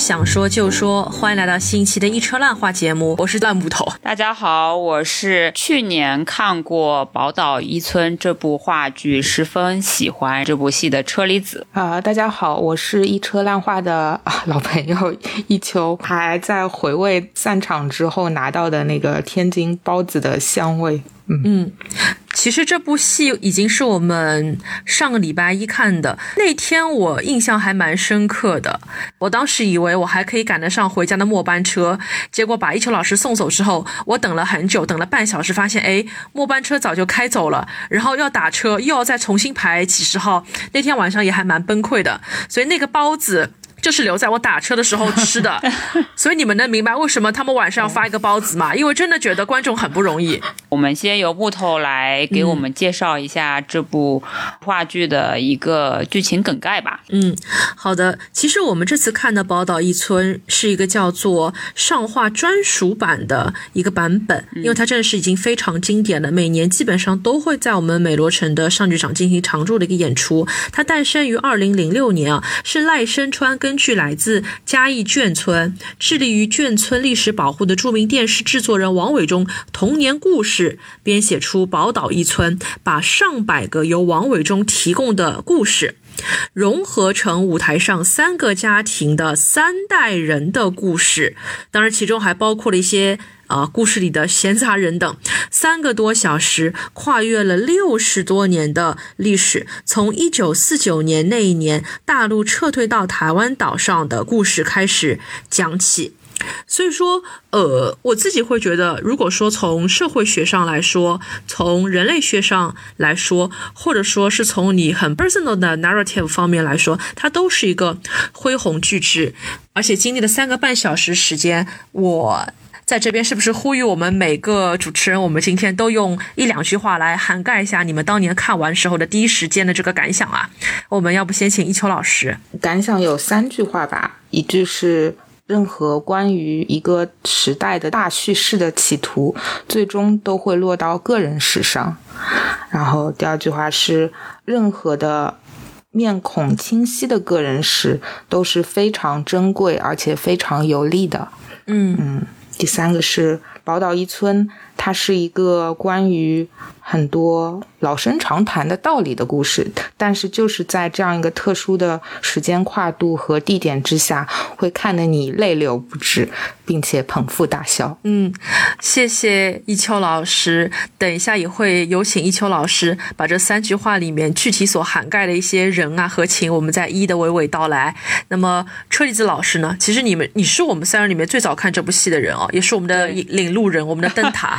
想说就说，欢迎来到新一期的一车烂话节目，我是烂木头。大家好，我是去年看过《宝岛一村》这部话剧，十分喜欢这部戏的车厘子。啊、大家好，我是一车烂话的、啊、老朋友一秋，还在回味散场之后拿到的那个天津包子的香味。嗯，其实这部戏已经是我们上个礼拜一看的，那天我印象还蛮深刻的。我当时以为我还可以赶得上回家的末班车，结果把一秋老师送走之后，我等了很久，等了半小时，发现哎，末班车早就开走了，然后要打车又要再重新排几十号，那天晚上也还蛮崩溃的。所以那个包子。就是留在我打车的时候吃的，所以你们能明白为什么他们晚上要发一个包子吗？因为真的觉得观众很不容易。我们先由木头来给我们介绍一下这部话剧的一个剧情梗概吧。嗯，好的。其实我们这次看的《宝岛一村》是一个叫做上画专属版的一个版本，因为它真的是已经非常经典了，每年基本上都会在我们美罗城的上剧场进行常驻的一个演出。它诞生于二零零六年啊，是赖声川根据来自嘉义眷村、致力于眷村历史保护的著名电视制作人王伟忠童年故事编写出《宝岛一村》，把上百个由王伟忠提供的故事。融合成舞台上三个家庭的三代人的故事，当然其中还包括了一些啊、故事里的闲杂人等。三个多小时，跨越了六十多年的历史，从一九四九年那一年大陆撤退到台湾岛上的故事开始讲起。所以说，呃，我自己会觉得，如果说从社会学上来说，从人类学上来说，或者说是从你很 personal 的 narrative 方面来说，它都是一个恢宏巨制，而且经历了三个半小时时间，我。在这边是不是呼吁我们每个主持人，我们今天都用一两句话来涵盖一下你们当年看完时候的第一时间的这个感想啊？我们要不先请一秋老师？感想有三句话吧，一句是。任何关于一个时代的大叙事的企图，最终都会落到个人史上。然后第二句话是，任何的面孔清晰的个人史都是非常珍贵而且非常有利的。嗯嗯。第三个是《宝岛一村》，它是一个关于很多老生常谈的道理的故事，但是就是在这样一个特殊的时间跨度和地点之下，会看得你泪流不止，并且捧腹大笑。嗯，谢谢一秋老师。等一下也会有请一秋老师把这三句话里面具体所涵盖的一些人啊和情，我们再一一的娓娓道来。那么车厘子老师呢？其实你们你是我们三人里面最早看这部戏的人哦，也是我们的领路人，我们的灯塔。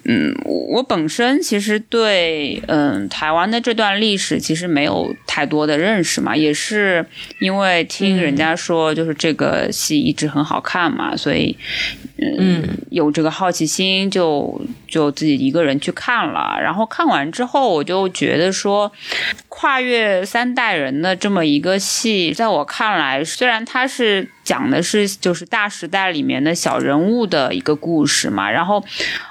嗯，我本身其实对嗯台湾的这段历史其实没有太多的认识嘛，也是因为听人家说就是这个戏一直很好看嘛，所以嗯有这个好奇心就就自己一个人去看了，然后看完之后我就觉得说跨越三代人的这么一个戏，在我看来虽然它是讲的是就是大时代里面的小人物的一个故事嘛，然后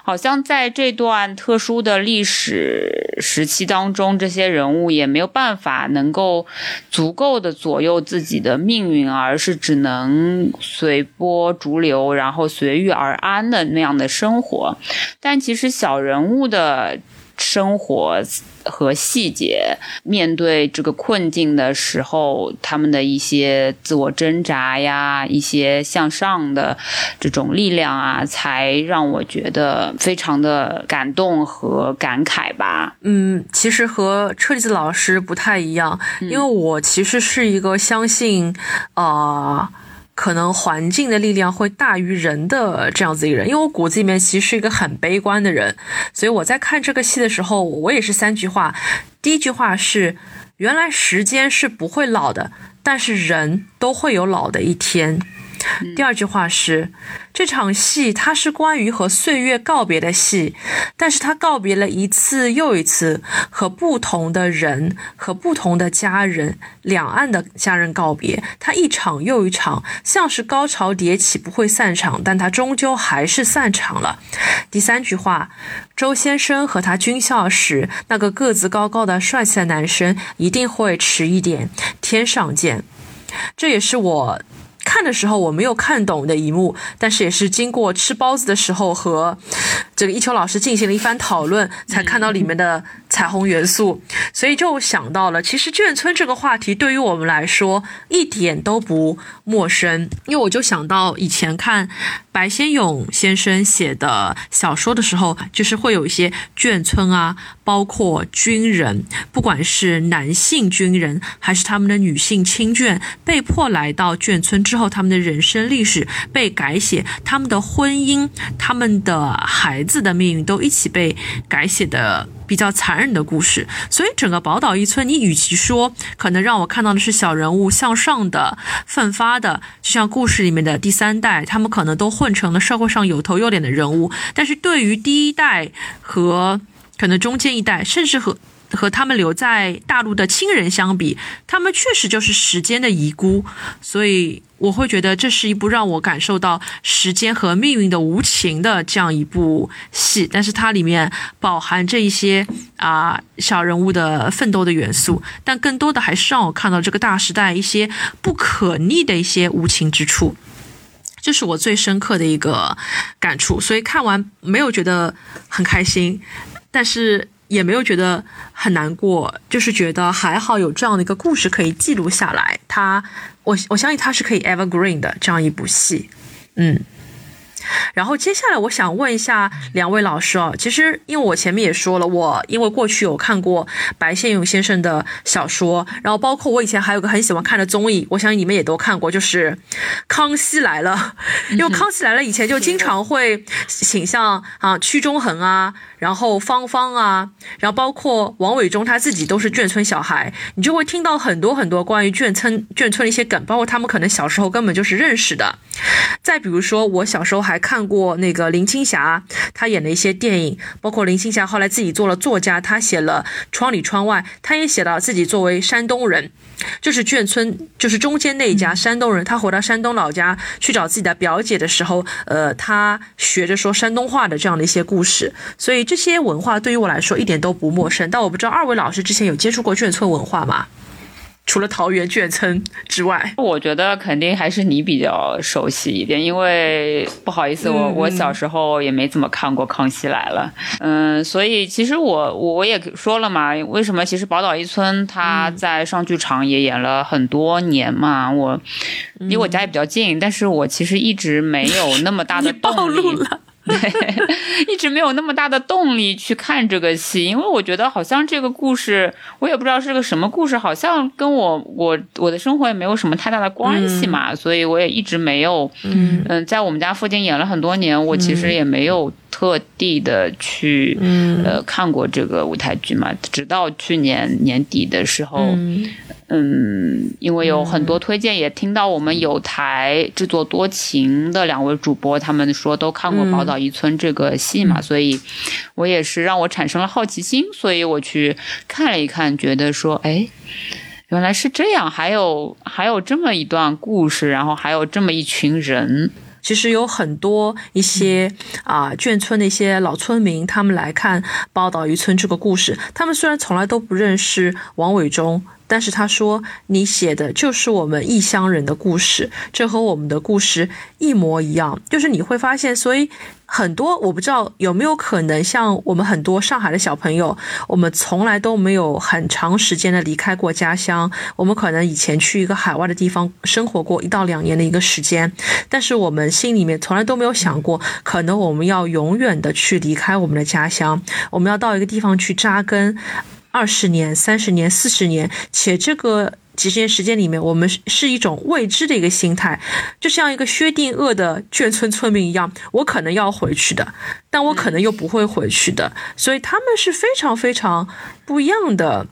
好像在这段特殊的历史时期当中，这些人物也没有办法能够足够的左右自己的命运，而是只能随波逐流，然后随遇而安的那样的生活。但其实小人物的生活和细节，面对这个困境的时候，他们的一些自我挣扎呀，一些向上的这种力量啊，才让我觉得非常的感动和感慨吧。嗯，其实和车厘子老师不太一样，因为我其实是一个相信，呃。可能环境的力量会大于人的这样子一个人，因为我骨子里面其实是一个很悲观的人，所以我在看这个戏的时候，我也是三句话。第一句话是：原来时间是不会老的，但是人都会有老的一天。第二句话是，这场戏它是关于和岁月告别的戏，但是它告别了一次又一次，和不同的人和不同的家人，两岸的家人告别，它一场又一场，像是高潮迭起不会散场，但它终究还是散场了。第三句话，周先生和他军校时那个个子高高的帅气的男生一定会迟一点，天上见。这也是我。看的时候我没有看懂的一幕，但是也是经过吃包子的时候和这个一秋老师进行了一番讨论，才看到里面的彩虹元素，所以就想到了，其实眷村这个话题对于我们来说一点都不陌生，因为我就想到以前看白先勇先生写的小说的时候，就是会有一些眷村啊，包括军人，不管是男性军人还是他们的女性亲眷，被迫来到眷村之后，他们的人生历史被改写，他们的婚姻、他们的孩子字的命运都一起被改写的比较残忍的故事。所以整个宝岛一村，你与其说可能让我看到的是小人物向上的、奋发的，就像故事里面的第三代，他们可能都混成了社会上有头有脸的人物，但是对于第一代和可能中间一代，甚至和和他们留在大陆的亲人相比，他们确实就是时间的遗孤，所以我会觉得这是一部让我感受到时间和命运的无情的这样一部戏，但是它里面饱含着一些啊、小人物的奋斗的元素，但更多的还是让我看到这个大时代一些不可逆的一些无情之处。这是我最深刻的一个感触，所以看完没有觉得很开心，但是也没有觉得很难过，就是觉得还好有这样的一个故事可以记录下来。他，我我相信他是可以 evergreen 的这样一部戏，嗯。然后接下来我想问一下两位老师哦，其实因为我前面也说了，我因为过去有看过白先勇先生的小说，然后包括我以前还有个很喜欢看的综艺，我相信你们也都看过，就是《康熙来了》。因为《康熙来了》以前就经常会请像啊屈中恒啊，然后芳芳啊，然后包括王伟忠他自己都是眷村小孩，你就会听到很多很多关于眷村眷村的一些梗，包括他们可能小时候根本就是认识的。再比如说，我小时候还看过那个林青霞，她演的一些电影，包括林青霞后来自己做了作家，她写了《窗里窗外》，她也写到自己作为山东人，就是眷村，就是中间那一家山东人，他回到山东老家去找自己的表姐的时候，呃，他学着说山东话的这样的一些故事，所以这些文化对于我来说一点都不陌生。但我不知道二位老师之前有接触过眷村文化吗？除了桃园眷村之外，我觉得肯定还是你比较熟悉一点，因为不好意思，我嗯我小时候也没怎么看过《康熙来了》，嗯，所以其实我我我也说了嘛，为什么其实宝岛一村他在上剧场也演了很多年嘛，我离我家也比较近，但是我其实一直没有那么大的 暴动力。露了。一直没有那么大的动力去看这个戏，因为我觉得好像这个故事，我也不知道是个什么故事，好像跟我我我的生活也没有什么太大的关系嘛，所以我也一直没有，嗯。嗯，在我们家附近演了很多年，我其实也没有特地的去、嗯。呃看过这个舞台剧嘛，直到去年年底的时候，嗯嗯，因为有很多推荐，也听到我们有台制作多情的两位主播，他们说都看过《宝岛一村》这个戏嘛，所以我也是让我产生了好奇心，所以我去看了一看，觉得说，哎。原来是这样，还有还有这么一段故事，然后还有这么一群人，其实有很多一些啊、眷村的一些老村民，他们来看宝岛渔村这个故事，他们虽然从来都不认识王伟忠。但是他说：“你写的就是我们异乡人的故事，这和我们的故事一模一样。就是你会发现，所以很多我不知道有没有可能，像我们很多上海的小朋友，我们从来都没有很长时间的离开过家乡。我们可能以前去一个海外的地方生活过一到两年的一个时间，但是我们心里面从来都没有想过，可能我们要永远的去离开我们的家乡，我们要到一个地方去扎根。”二十年、三十年、四十年，且这个几十年时间里面，我们是是一种未知的一个心态，就像一个薛定谔的眷村村民一样，我可能要回去的，但我可能又不会回去的，所以他们是非常非常不一样的。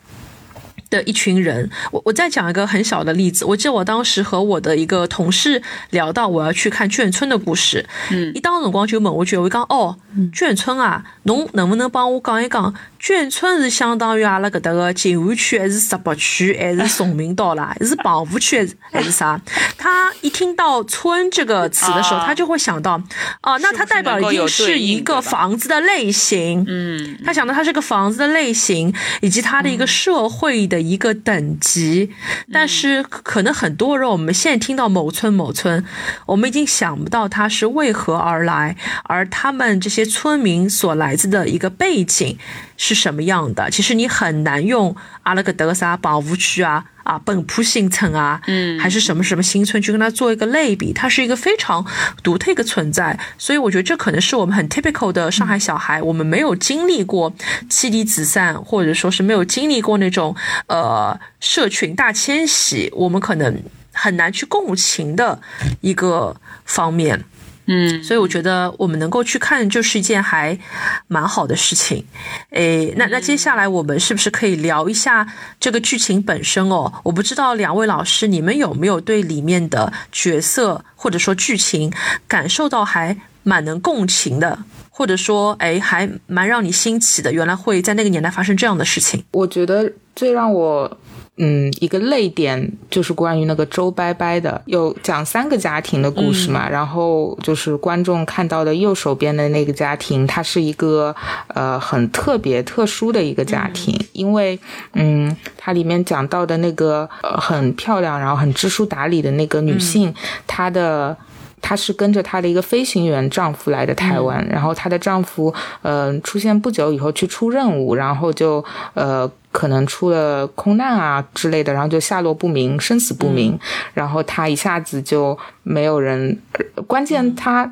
的一群人，我我再讲一个很小的例子。我记得我当时和我的一个同事聊到我要去看眷村的故事，嗯一当辰光就问我句，我讲哦，眷村啊，侬能不能帮我讲一讲眷村是相当于阿拉搿搭个静安区，还是石北区，还是崇明岛啦，还是棚户区，还是还是啥？他一听到“村”这个词的时候，他就会想到，哦，那它代表一定是一个房子的类型。嗯，他想到它是个房子的类型，以及它的一个社会的一个等级。但是可能很多人，我们现在听到某村某村，我们已经想不到它是为何而来，而他们这些村民所来自的一个背景。是什么样的？其实你很难用阿拉格德萨保护区啊啊本铺新村啊，嗯，还是什么什么新村去跟它做一个类比，它是一个非常独特一个存在。所以我觉得这可能是我们很 typical 的上海小孩，我们没有经历过妻离子散，或者说是没有经历过那种呃社群大迁徙，我们可能很难去共情的一个方面。嗯，所以我觉得我们能够去看，就是一件还蛮好的事情。诶，那那接下来我们是不是可以聊一下这个剧情本身哦？我不知道两位老师你们有没有对里面的角色或者说剧情感受到还蛮能共情的，或者说诶还蛮让你新奇的，原来会在那个年代发生这样的事情。我觉得最让我。嗯，一个泪点就是关于那个周伯伯的，有讲三个家庭的故事嘛。然后就是观众看到的右手边的那个家庭，它是一个呃很特别、特殊的一个家庭，因为嗯，它里面讲到的那个呃很漂亮，然后很知书达理的那个女性，她的她是跟着她的一个飞行员丈夫来的台湾，然后她的丈夫呃出现不久以后去出任务，然后就呃。可能出了空难啊之类的，然后就下落不明，生死不明，然后他一下子就没有人。关键他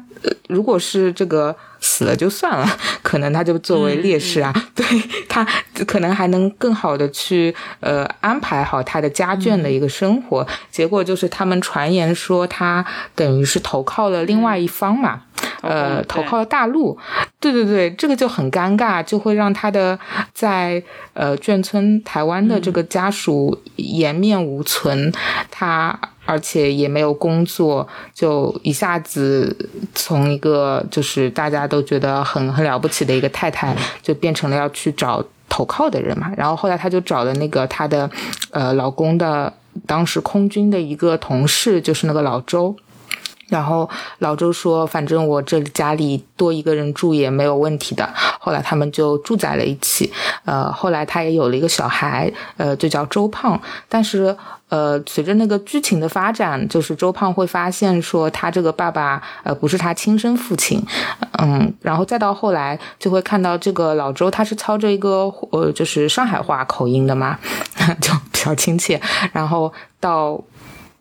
如果是这个死了就算了，可能他就作为烈士啊，对他可能还能更好的去呃安排好他的家眷的一个生活。结果就是他们传言说他等于是投靠了另外一方嘛。呃，投靠了大陆，对对对，这个就很尴尬，就会让他的在呃眷村台湾的这个家属颜面无存，他而且也没有工作，就一下子从一个就是大家都觉得很很了不起的一个太太，就变成了要去找投靠的人嘛。然后后来她就找了那个她的呃老公的当时空军的一个同事，就是那个老周。然后老周说：“反正我这里家里多一个人住也没有问题的。”后来他们就住在了一起。呃，后来他也有了一个小孩，呃，就叫周胖。但是，呃，随着那个剧情的发展，就是周胖会发现说他这个爸爸呃不是他亲生父亲。嗯，然后再到后来就会看到这个老周他是操着一个呃就是上海话口音的嘛，就比较亲切。然后到。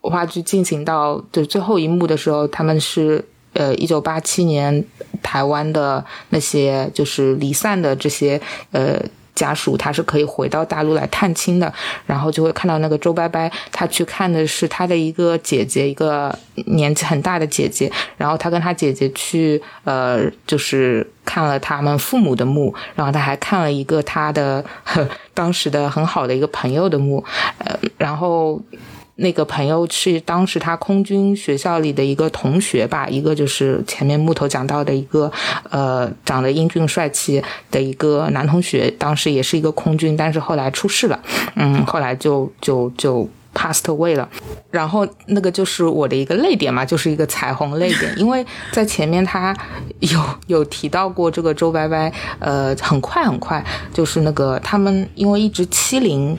话剧进行到就最后一幕的时候，他们是呃，一九八七年台湾的那些就是离散的这些呃家属，他是可以回到大陆来探亲的。然后就会看到那个周伯伯，他去看的是他的一个姐姐，一个年纪很大的姐姐。然后他跟他姐姐去呃，就是看了他们父母的墓，然后他还看了一个他的当时的很好的一个朋友的墓，呃，然后。那个朋友是当时他空军学校里的一个同学吧，一个就是前面木头讲到的一个，呃，长得英俊帅气的一个男同学，当时也是一个空军，但是后来出事了，嗯，后来就就就 passed away 了。然后那个就是我的一个泪点嘛，就是一个彩虹泪点，因为在前面他有 有提到过这个周伯伯，呃，很快很快，就是那个他们因为一直欺凌。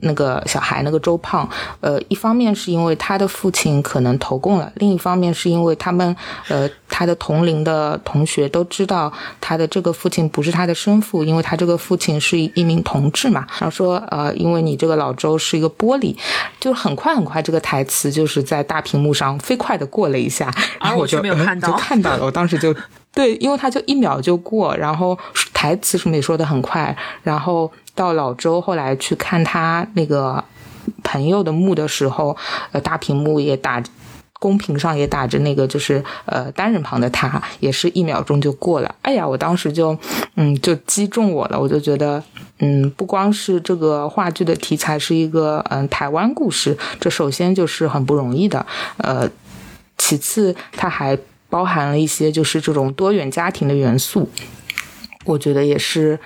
那个小孩，那个周胖，呃，一方面是因为他的父亲可能投共了，另一方面是因为他们，呃，他的同龄的同学都知道他的这个父亲不是他的生父，因为他这个父亲是一名同志嘛。然后说，呃，因为你这个老周是一个玻璃，就很快很快，这个台词就是在大屏幕上飞快的过了一下，然后 我就没有看到，就看到了，我当时就对，因为他就一秒就过，然后台词什么也说的很快，然后。到老周后来去看他那个朋友的墓的时候，呃，大屏幕也打，公屏上也打着那个就是呃单人旁的他，也是一秒钟就过了。哎呀，我当时就嗯就击中我了，我就觉得嗯不光是这个话剧的题材是一个嗯台湾故事，这首先就是很不容易的，呃，其次他还包含了一些就是这种多元家庭的元素，我觉得也是。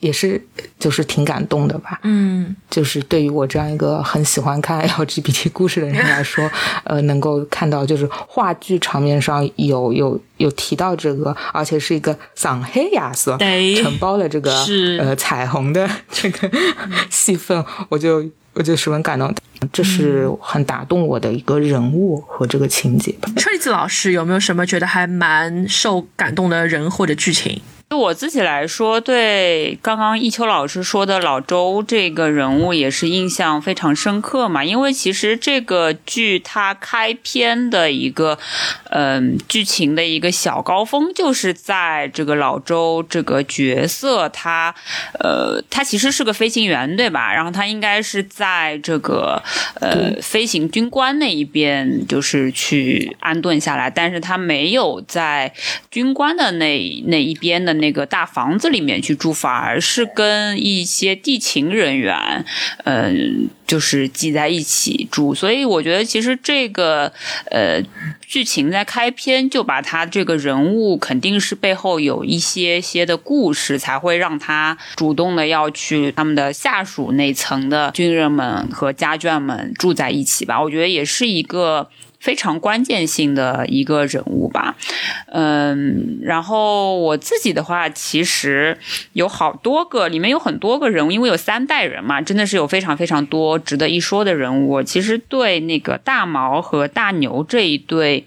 也是就是挺感动的吧。嗯，就是对于我这样一个很喜欢看 LGBT 故事的人来说，呃，能够看到就是话剧场面上有有有提到这个，而且是一个上海亚瑟对承包了这个是呃彩虹的这个戏份，我就我就十分感动。这是很打动我的一个人物和这个情节吧。车厘子老师有没有什么觉得还蛮受感动的人或者剧情？对我自己来说，对刚刚一秋老师说的老周这个人物也是印象非常深刻嘛。因为其实这个剧它开篇的一个，嗯，剧情的一个小高峰，就是在这个老周这个角色，他，呃，他其实是个飞行员，对吧？然后他应该是在这个，呃，飞行军官那一边，就是去安顿下来，但是他没有在军官的那那一边的。那个大房子里面去住，反而是跟一些地勤人员，嗯，就是挤在一起住。所以我觉得，其实这个呃剧情在开篇就把他这个人物肯定是背后有一些些的故事，才会让他主动的要去他们的下属那层的军人们和家眷们住在一起吧。我觉得也是一个。非常关键性的一个人物吧，嗯，然后我自己的话，其实有好多个，里面有很多个人物，因为有三代人嘛，真的是有非常非常多值得一说的人物。我其实对那个大毛和大牛这一对，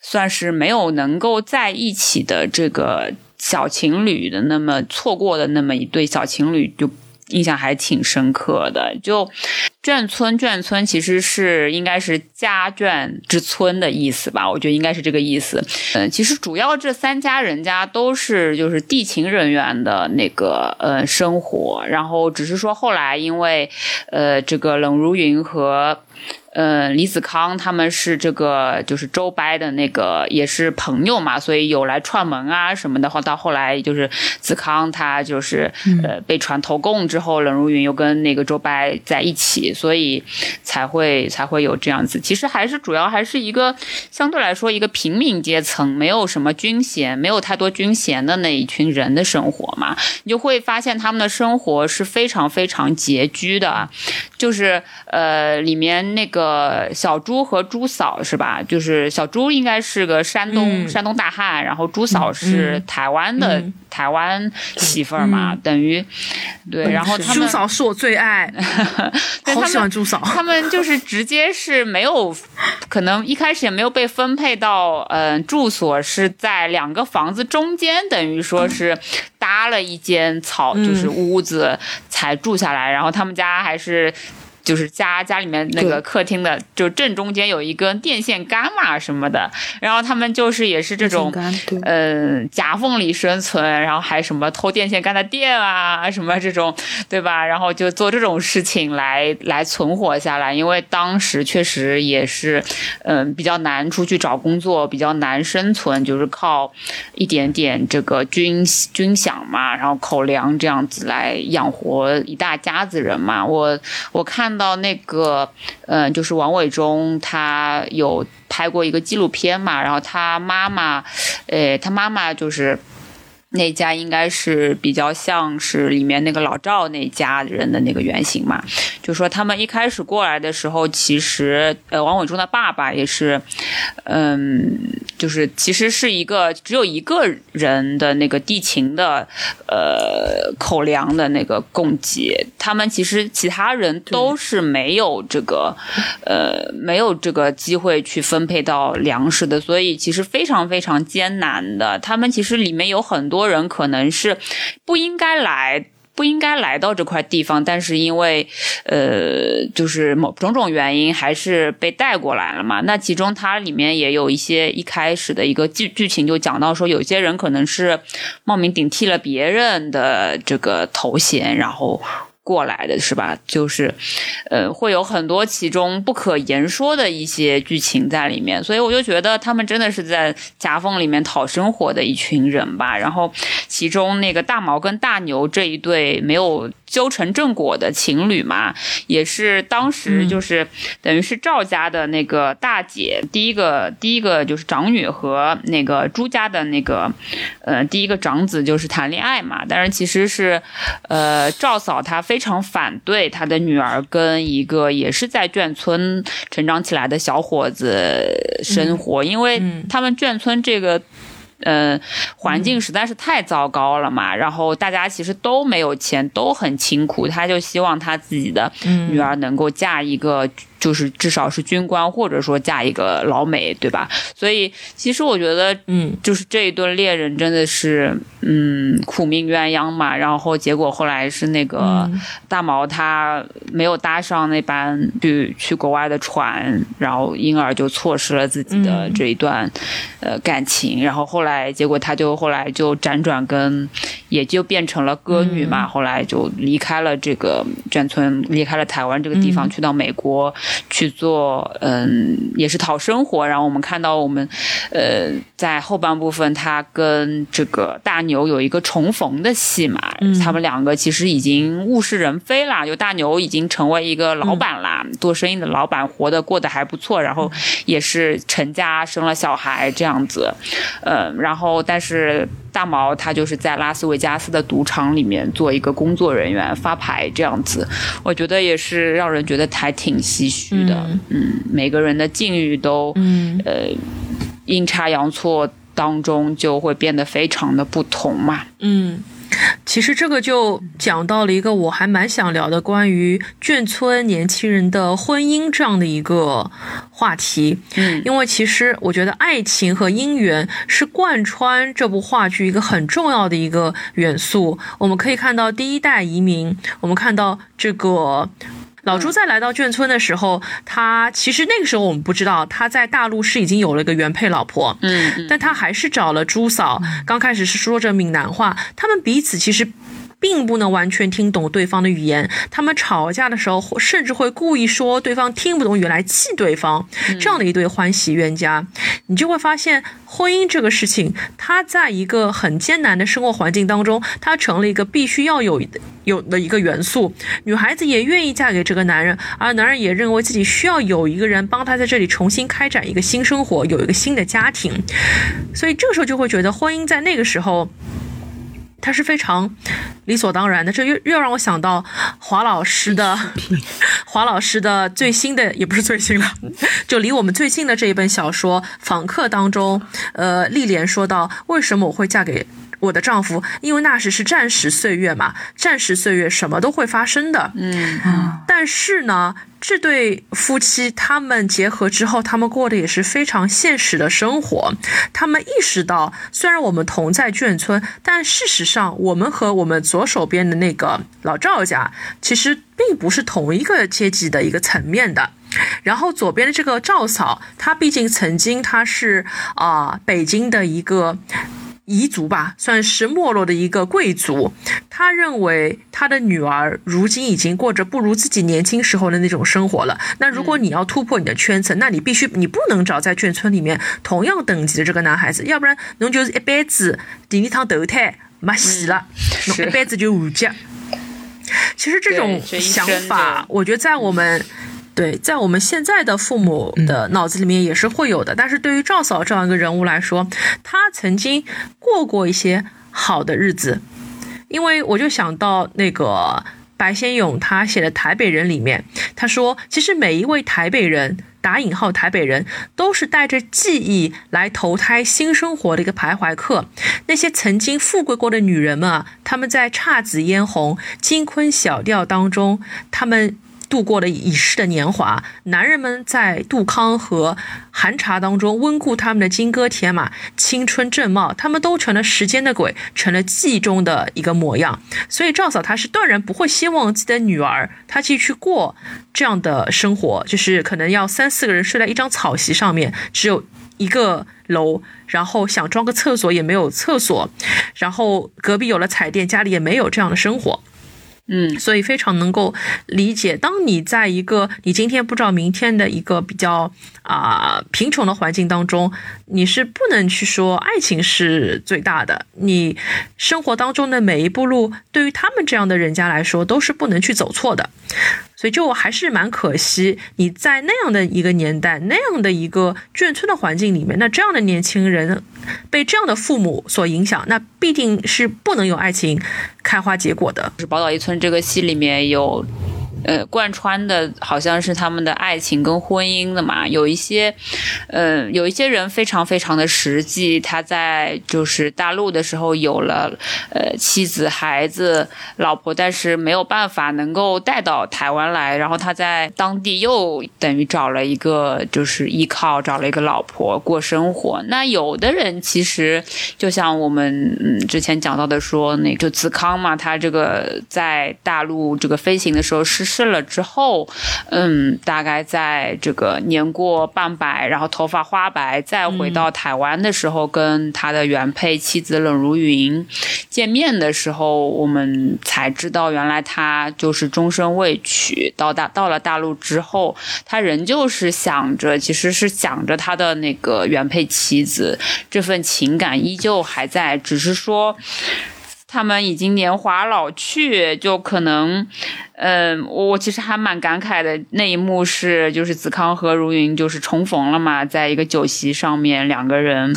算是没有能够在一起的这个小情侣的，那么错过的那么一对小情侣就。印象还挺深刻的，就眷村，眷村其实是应该是家眷之村的意思吧？我觉得应该是这个意思。嗯，其实主要这三家人家都是就是地勤人员的那个呃生活，然后只是说后来因为呃这个冷如云和。嗯，李子康他们是这个就是周掰的那个也是朋友嘛，所以有来串门啊什么的话，到后来就是子康他就是呃被传投共之后，冷如云又跟那个周掰在一起，所以才会才会有这样子。其实还是主要还是一个相对来说一个平民阶层，没有什么军衔，没有太多军衔的那一群人的生活嘛，你就会发现他们的生活是非常非常拮据的，就是呃里面那个。呃，小朱和朱嫂是吧？就是小朱应该是个山东山东大汉，然后朱嫂是台湾的台湾媳妇儿嘛，等于对。然后朱嫂是我最爱，好喜欢朱嫂。他们就是直接是没有，可能一开始也没有被分配到嗯住所，是在两个房子中间，等于说是搭了一间草就是屋子才住下来。然后他们家还是。就是家家里面那个客厅的，就正中间有一根电线杆嘛什么的，然后他们就是也是这种，嗯，夹缝里生存，然后还什么偷电线杆的电啊什么这种，对吧？然后就做这种事情来来存活下来，因为当时确实也是，嗯，比较难出去找工作，比较难生存，就是靠一点点这个军军饷嘛，然后口粮这样子来养活一大家子人嘛。我我看。到那个，嗯，就是王伟忠，他有拍过一个纪录片嘛，然后他妈妈，呃，他妈妈就是。那家应该是比较像是里面那个老赵那家人的那个原型嘛，就说他们一开始过来的时候，其实呃王伟忠的爸爸也是，嗯，就是其实是一个只有一个人的那个地勤的呃口粮的那个供给，他们其实其他人都是没有这个呃没有这个机会去分配到粮食的，所以其实非常非常艰难的，他们其实里面有很多。多人可能是不应该来，不应该来到这块地方，但是因为呃，就是某种种原因，还是被带过来了嘛。那其中它里面也有一些一开始的一个剧剧情，就讲到说，有些人可能是冒名顶替了别人的这个头衔，然后。过来的是吧？就是，呃，会有很多其中不可言说的一些剧情在里面，所以我就觉得他们真的是在夹缝里面讨生活的一群人吧。然后，其中那个大毛跟大牛这一对没有修成正果的情侣嘛，也是当时就是等于是赵家的那个大姐，第一个第一个就是长女和那个朱家的那个呃第一个长子就是谈恋爱嘛，但是其实是呃赵嫂她非常反对她的女儿跟一个也是在眷村成长起来的小伙子生活，因为他们眷村这个。呃，环境实在是太糟糕了嘛，然后大家其实都没有钱，都很清苦，他就希望他自己的女儿能够嫁一个。就是至少是军官，或者说嫁一个老美，对吧？所以其实我觉得，嗯，就是这一对恋人真的是，嗯，苦命鸳鸯嘛。然后结果后来是那个大毛他没有搭上那班去去国外的船，然后因而就错失了自己的这一段呃感情。然后后来结果他就后来就辗转跟，也就变成了歌女嘛。后来就离开了这个眷村，离开了台湾这个地方，去到美国。去做，嗯，也是讨生活。然后我们看到，我们，呃，在后半部分，他跟这个大牛有一个重逢的戏嘛。他们两个其实已经物是人非啦，就大牛已经成为一个老板啦，做生意的老板，活得过得还不错。然后也是成家生了小孩这样子，嗯，然后但是。大毛他就是在拉斯维加斯的赌场里面做一个工作人员发牌这样子，我觉得也是让人觉得还挺唏嘘的。嗯，每个人的境遇都，呃，阴差阳错当中就会变得非常的不同嘛。嗯。其实这个就讲到了一个我还蛮想聊的关于眷村年轻人的婚姻这样的一个话题。嗯，因为其实我觉得爱情和姻缘是贯穿这部话剧一个很重要的一个元素。我们可以看到第一代移民，我们看到这个。老朱在来到眷村的时候，他其实那个时候我们不知道他在大陆是已经有了一个原配老婆，嗯，但他还是找了朱嫂。刚开始是说着闽南话，他们彼此其实。并不能完全听懂对方的语言，他们吵架的时候，甚至会故意说对方听不懂语言来气对方。这样的一对欢喜冤家，你就会发现，婚姻这个事情，它在一个很艰难的生活环境当中，它成了一个必须要有有的一个元素。女孩子也愿意嫁给这个男人，而男人也认为自己需要有一个人帮他在这里重新开展一个新生活，有一个新的家庭。所以这个时候就会觉得，婚姻在那个时候。它是非常理所当然的，这又又让我想到华老师的 华老师的最新的，也不是最新了，就离我们最近的这一本小说《访客》当中，呃，丽莲说到，为什么我会嫁给？我的丈夫，因为那时是战时岁月嘛，战时岁月什么都会发生的。嗯，但是呢，这对夫妻他们结合之后，他们过的也是非常现实的生活。他们意识到，虽然我们同在眷村，但事实上，我们和我们左手边的那个老赵家，其实并不是同一个阶级的一个层面的。然后左边的这个赵嫂，她毕竟曾经她是啊北京的一个。彝族吧，算是没落的一个贵族。他认为他的女儿如今已经过着不如自己年轻时候的那种生活了。那如果你要突破你的圈层，那你必须你不能找在眷村里面同样等级的这个男孩子，要不然侬就是一辈子顶一趟投胎没戏了，侬一辈子就无疾。其实这种想法，我觉得在我们。对，在我们现在的父母的脑子里面也是会有的，但是对于赵嫂这样一个人物来说，她曾经过过一些好的日子，因为我就想到那个白先勇他写的《台北人》里面，他说，其实每一位台北人（打引号台北人）都是带着记忆来投胎新生活的一个徘徊客。那些曾经富贵过的女人们啊，他们在姹紫嫣红、金昆小调当中，她们。度过了已逝的年华，男人们在杜康和寒茶当中温故他们的金戈铁马、青春正茂，他们都成了时间的鬼，成了记忆中的一个模样。所以赵嫂她是断然不会希望自己的女儿她继续过这样的生活，就是可能要三四个人睡在一张草席上面，只有一个楼，然后想装个厕所也没有厕所，然后隔壁有了彩电，家里也没有这样的生活。嗯，所以非常能够理解，当你在一个你今天不知道明天的一个比较啊、贫穷的环境当中，你是不能去说爱情是最大的。你生活当中的每一步路，对于他们这样的人家来说，都是不能去走错的。所以就还是蛮可惜，你在那样的一个年代，那样的一个眷村的环境里面，那这样的年轻人被这样的父母所影响，那必定是不能有爱情开花结果的。就是《宝岛一村》这个戏里面有。呃，贯穿的好像是他们的爱情跟婚姻的嘛，有一些，呃，有一些人非常非常的实际，他在就是大陆的时候有了呃妻子、孩子、老婆，但是没有办法能够带到台湾来，然后他在当地又等于找了一个就是依靠，找了一个老婆过生活。那有的人其实就像我们嗯之前讲到的说，那就子康嘛，他这个在大陆这个飞行的时候失事了之后，嗯，大概在这个年过半百，然后头发花白，再回到台湾的时候，跟他的原配妻子冷如云见面的时候，我们才知道原来他就是终身未娶。到大到了大陆之后，他仍旧是想着，其实是想着他的那个原配妻子，这份情感依旧还在，只是说。他们已经年华老去，就可能，嗯、我我其实还蛮感慨的。那一幕是，就是子康和如云就是重逢了嘛，在一个酒席上面，两个人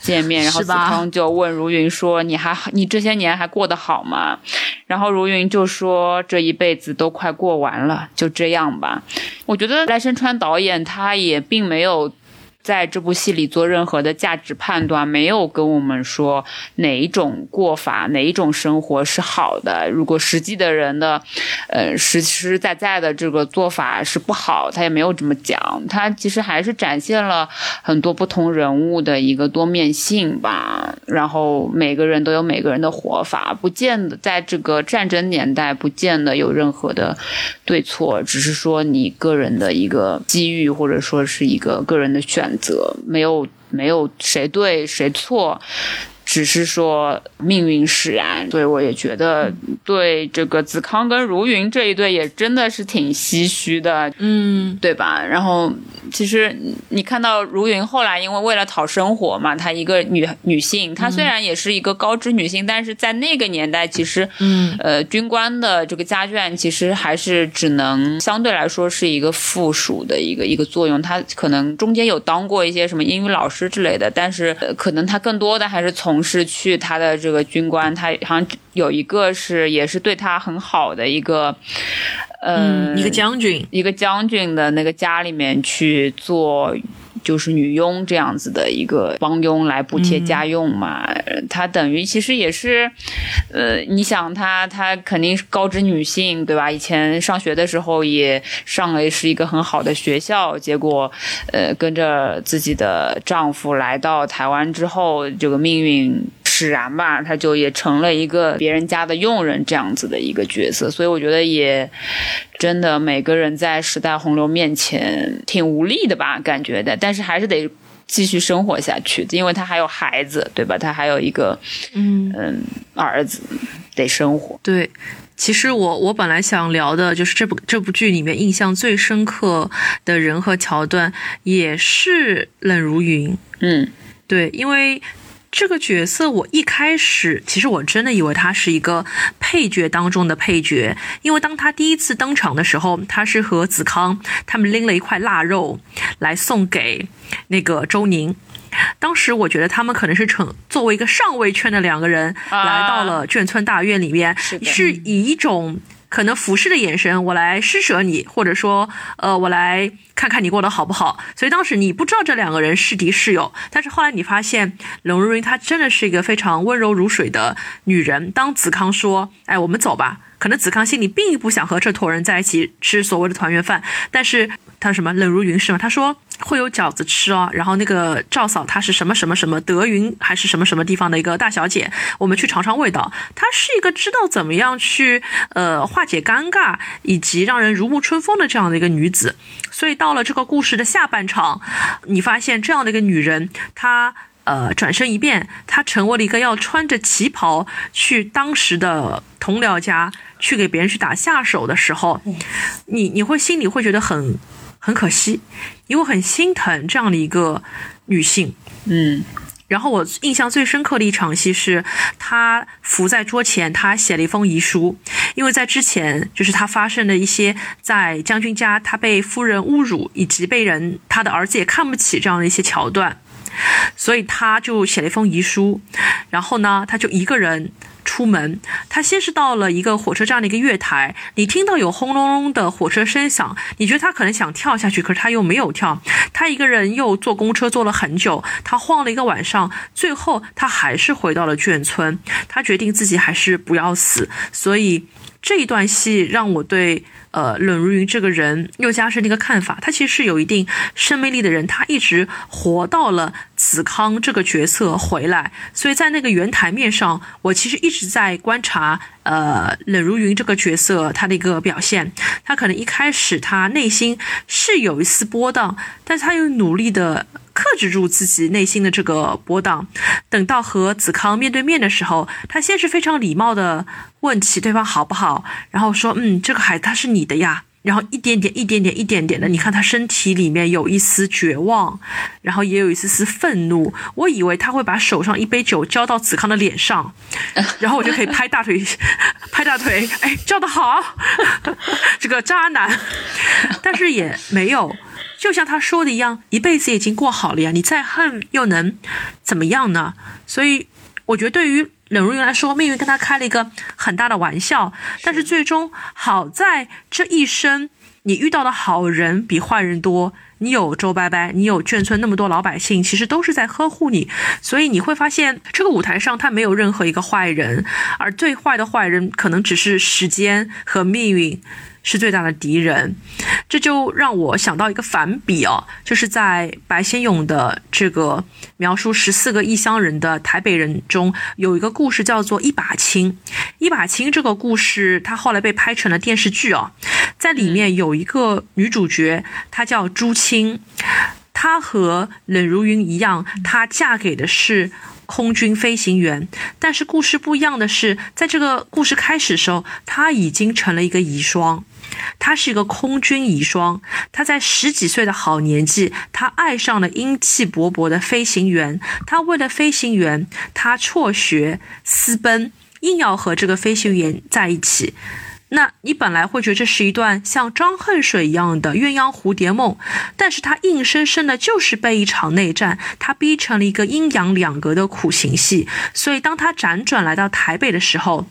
见面，然后子康就问如云说：“你还你这些年还过得好吗？”然后如云就说：“这一辈子都快过完了，就这样吧。”我觉得赖声川导演他也并没有。在这部戏里做任何的价值判断，没有跟我们说哪一种过法、哪一种生活是好的。如果实际的人的，呃，实实在在的这个做法是不好，他也没有这么讲。他其实还是展现了很多不同人物的一个多面性吧。然后每个人都有每个人的活法，不见得在这个战争年代，不见得有任何的对错，只是说你个人的一个机遇，或者说是一个个人的选择，没有没有谁对谁错。只是说命运使然，所以我也觉得对这个子康跟如云这一对也真的是挺唏嘘的，嗯，对吧？然后其实你看到如云后来因为为了讨生活嘛，她一个女女性，她虽然也是一个高知女性，但是在那个年代，其实嗯。呃军官的这个家眷其实还是只能相对来说是一个附属的一个一个作用，她可能中间有当过一些什么英语老师之类的，但是、呃、可能她更多的还是从事去他的这个军官，他好像有一个是也是对他很好的一个。呃，嗯，一个将军，一个将军的那个家里面去做。就是女佣这样子的一个帮佣来补贴家用嘛，呃她等于其实也是，呃，你想她她肯定是高知女性对吧？以前上学的时候也上了是一个很好的学校，结果呃跟着自己的丈夫来到台湾之后，这个命运使然吧，他就也成了一个别人家的佣人这样子的一个角色，所以我觉得也真的每个人在时代洪流面前挺无力的吧，感觉的，但是还是得继续生活下去，因为他还有孩子，对吧？他还有一个嗯嗯儿子得生活。对。其实我我本来想聊的就是这部这部剧里面印象最深刻的人和桥段，也是冷如云。嗯对，因为这个角色我一开始其实我真的以为他是一个配角当中的配角，因为当他第一次登场的时候，他是和子康他们拎了一块腊肉来送给那个周宁。当时我觉得他们可能是成作为一个上位圈的两个人啊来到了眷村大院里面，是是以一种可能俯视的眼神，我来施舍你，或者说，呃，我来看看你过得好不好。所以当时你不知道这两个人是敌是友，但是后来你发现冷如云她真的是一个非常温柔如水的女人。当子康说：“哎，我们走吧。”可能子康心里并不想和这坨人在一起吃所谓的团圆饭，但是他什么冷如云是吗？他说会有饺子吃哦。然后那个赵嫂她是什么什么什么德云还是什么什么地方的一个大小姐，我们去尝尝味道。她是一个知道怎么样去呃化解尴尬以及让人如沐春风的这样的一个女子。所以到了这个故事的下半场，你发现这样的一个女人，她。呃，转身一变，她成为了一个要穿着旗袍去当时的同僚家去给别人去打下手的时候，你你会心里会觉得很很可惜，因为很心疼这样的一个女性。嗯然后我印象最深刻的一场戏是，她伏在桌前，她写了一封遗书，因为在之前就是她发生的一些在将军家她被夫人侮辱，以及被人她的儿子也看不起这样的一些桥段，所以她就写了一封遗书，然后呢，她就一个人。出门，他先是到了一个火车站的一个月台，你听到有轰隆隆的火车声响，你觉得他可能想跳下去，可是他又没有跳。他一个人又坐公车坐了很久，他晃了一个晚上，最后他还是回到了眷村。他决定自己还是不要死，所以这一段戏让我对。呃，冷如云这个人又加深了一个看法，他其实是有一定生命力的人，他一直活到了子康这个角色回来，所以在那个圆台面上，我其实一直在观察，呃，冷如云这个角色他的一个表现，他可能一开始他内心是有一丝波荡，但是他又努力的克制住自己内心的这个波荡，等到和子康面对面的时候，他先是非常礼貌的问起对方好不好，然后说，嗯，这个孩子他是你的呀，然后一点点、一点点、一点点的，你看他身体里面有一丝绝望，然后也有一丝丝愤怒。我以为他会把手上一杯酒浇到子康的脸上，然后我就可以拍大腿，拍大腿，哎，叫得好，这个渣男，但是也没有。就像他说的一样，一辈子已经过好了呀，你再恨又能怎么样呢？所以，我觉得对于冷如云来说，命运跟他开了一个很大的玩笑。但是最终，好在这一生，你遇到的好人比坏人多。你有周伯伯，你有眷村那么多老百姓，其实都是在呵护你。所以你会发现，这个舞台上他没有任何一个坏人，而最坏的坏人可能只是时间和命运。是最大的敌人，这就让我想到一个反比哦，就是在白先勇的这个描述十四个异乡人的台北人中，有一个故事叫做《一把青》。一把青这个故事，它后来被拍成了电视剧哦，在里面有一个女主角，她叫朱青，她和冷如云一样，她嫁给的是。空军飞行员，但是故事不一样的是，在这个故事开始的时候，他已经成了一个遗孀，他是一个空军遗孀。他在十几岁的好年纪，他爱上了英气勃勃的飞行员，他为了飞行员，他辍学私奔，硬要和这个飞行员在一起。那你本来会觉得这是一段像张恨水一样的鸳鸯蝴蝶梦，但是他硬生生的就是被一场内战，他逼成了一个阴阳两隔的苦情戏。所以当他辗转来到台北的时候。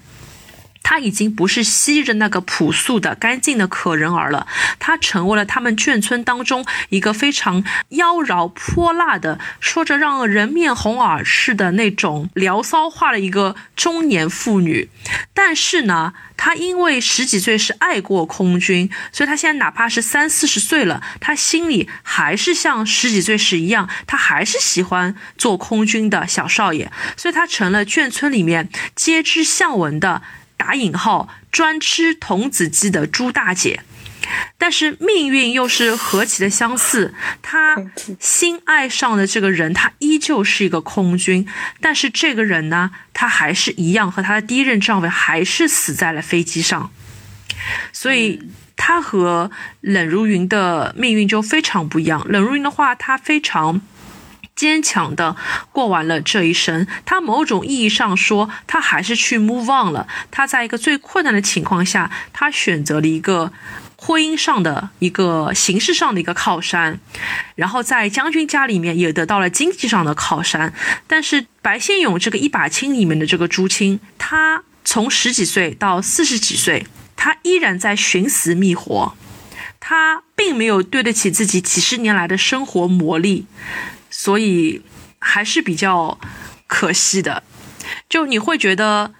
他已经不是昔日那个朴素的、干净的可人儿了，他成为了他们眷村当中一个非常妖娆泼辣的、说着让人面红耳赤的那种聊骚话的一个中年妇女。但是呢，他因为十几岁是爱过空军，所以他现在哪怕是三四十岁了，他心里还是像十几岁时一样，他还是喜欢做空军的小少爷，所以他成了眷村里面皆知巷闻的。打引号专吃童子鸡的朱大姐，但是命运又是何其的相似。他新爱上的这个人，他依旧是一个空军，但是这个人呢，他还是一样，和他的第一任丈夫还是死在了飞机上。所以，他和冷如云的命运就非常不一样。冷如云的话，他非常。坚强的过完了这一生，他某种意义上说，他还是去 move on 了。他在一个最困难的情况下，他选择了一个婚姻上的一个形式上的一个靠山，然后在将军家里面也得到了经济上的靠山。但是白先勇这个一把青里面的这个朱青，他从十几岁到四十几岁，他依然在寻死觅活，他并没有对得起自己几十年来的生活磨砺。所以还是比较可惜的，就你会觉得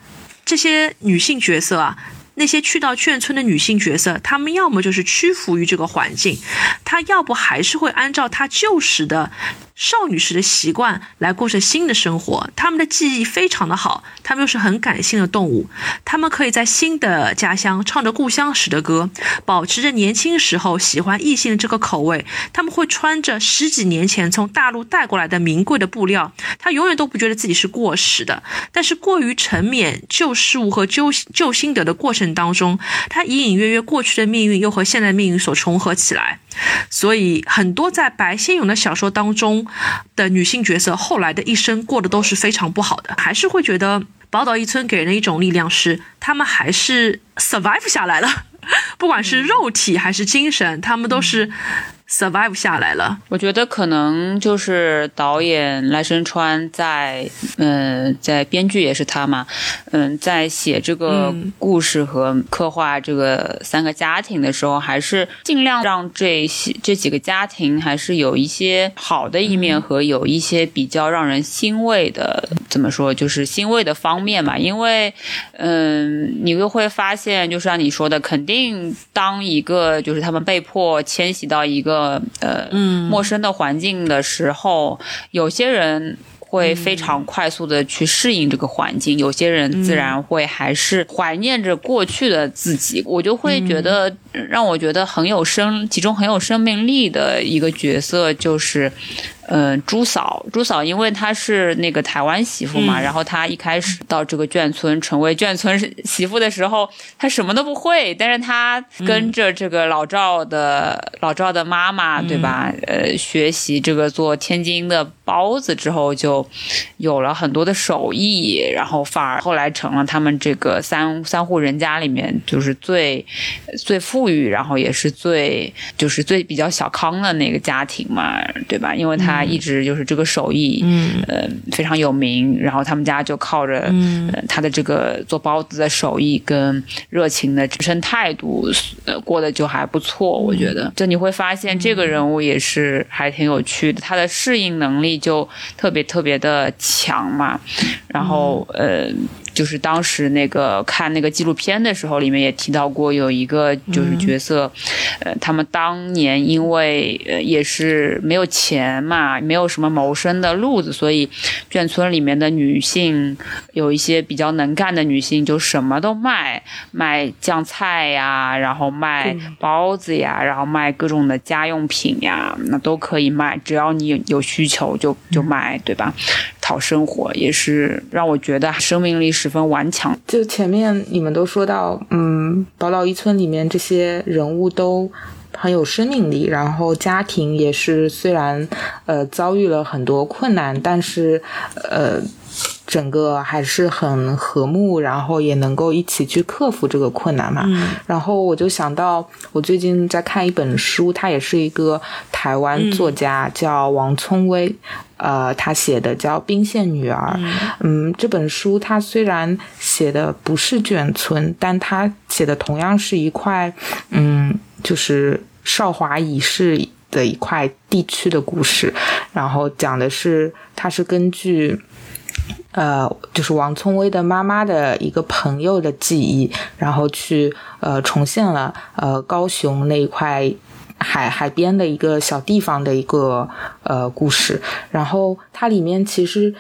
这些女性角色啊，那些去到眷村的女性角色，她们要么就是屈服于这个环境，她要不还是会按照她旧时的少女时的习惯来过着新的生活。他们的记忆非常的好，他们又是很感性的动物，他们可以在新的家乡唱着故乡时的歌，保持着年轻时候喜欢异性的这个口味。他们会穿着十几年前从大陆带过来的名贵的布料，他永远都不觉得自己是过时的。但是过于沉湎旧事物和旧旧心得的过程当中，他隐隐约约过去的命运又和现在的命运所重合起来。所以，很多在白先勇的小说当中的女性角色，后来的一生过得都是非常不好的，还是会觉得宝岛一村给人一种力量是，他们还是 survive 下来了，不管是肉体还是精神，他们都是。Survive 下来了，我觉得可能就是导演赖声川在，嗯，在编剧也是他嘛，嗯，在写这个故事和刻画这个三个家庭的时候，还是尽量让这些这几个家庭还是有一些好的一面和有一些比较让人欣慰的，怎么说，就是欣慰的方面嘛。因为，嗯，你又会发现，就像你说的，肯定当一个就是他们被迫迁徙到一个。呃呃，陌生的环境的时候，有些人会非常快速的去适应这个环境，有些人自然会还是怀念着过去的自己。我就会觉得，让我觉得很有生，其中很有生命力的一个角色就是。嗯，朱嫂，朱嫂，因为她是那个台湾媳妇嘛，然后她一开始到这个眷村成为眷村 媳妇的时候，她什么都不会，但是她跟着这个老赵的老赵的妈妈，对吧？呃，学习这个做天津的包子之后，就有了很多的手艺，然后反而后来成了他们这个三三户人家里面就是最最富裕，然后也是最就是最比较小康的那个家庭嘛，对吧？因为他。他一直就是这个手艺，嗯，呃，非常有名。然后他们家就靠着嗯他的这个做包子的手艺跟热情的职身态度，呃，过得就还不错。我觉得，就你会发现这个人物也是还挺有趣的，他的适应能力就特别特别的强嘛。然后，呃。就是当时那个看那个纪录片的时候，里面也提到过有一个就是角色，呃，他们当年因为呃也是没有钱嘛，没有什么谋生的路子，所以眷村里面的女性有一些比较能干的女性，就什么都卖，卖酱菜呀，然后卖包子呀，然后卖各种的家用品呀，那都可以卖，只要你有需求就就卖，对吧？讨生活也是让我觉得生命力十分顽强。就前面你们都说到，嗯，宝岛一村里面这些人物都很有生命力，然后家庭也是虽然呃遭遇了很多困难，但是呃。整个还是很和睦，然后也能够一起去克服这个困难嘛。然后我就想到，我最近在看一本书，它也是一个台湾作家，叫王聪威，呃，他写的叫《兵线女儿》。嗯，这本书他虽然写的不是眷村，但他写的同样是一块，嗯，就是少华已逝的一块地区的故事。然后讲的是，它是根据。呃，就是王聪威的妈妈的一个朋友的记忆，然后去呃重现了呃高雄那一块海海边的一个小地方的一个呃故事，然后它里面其实。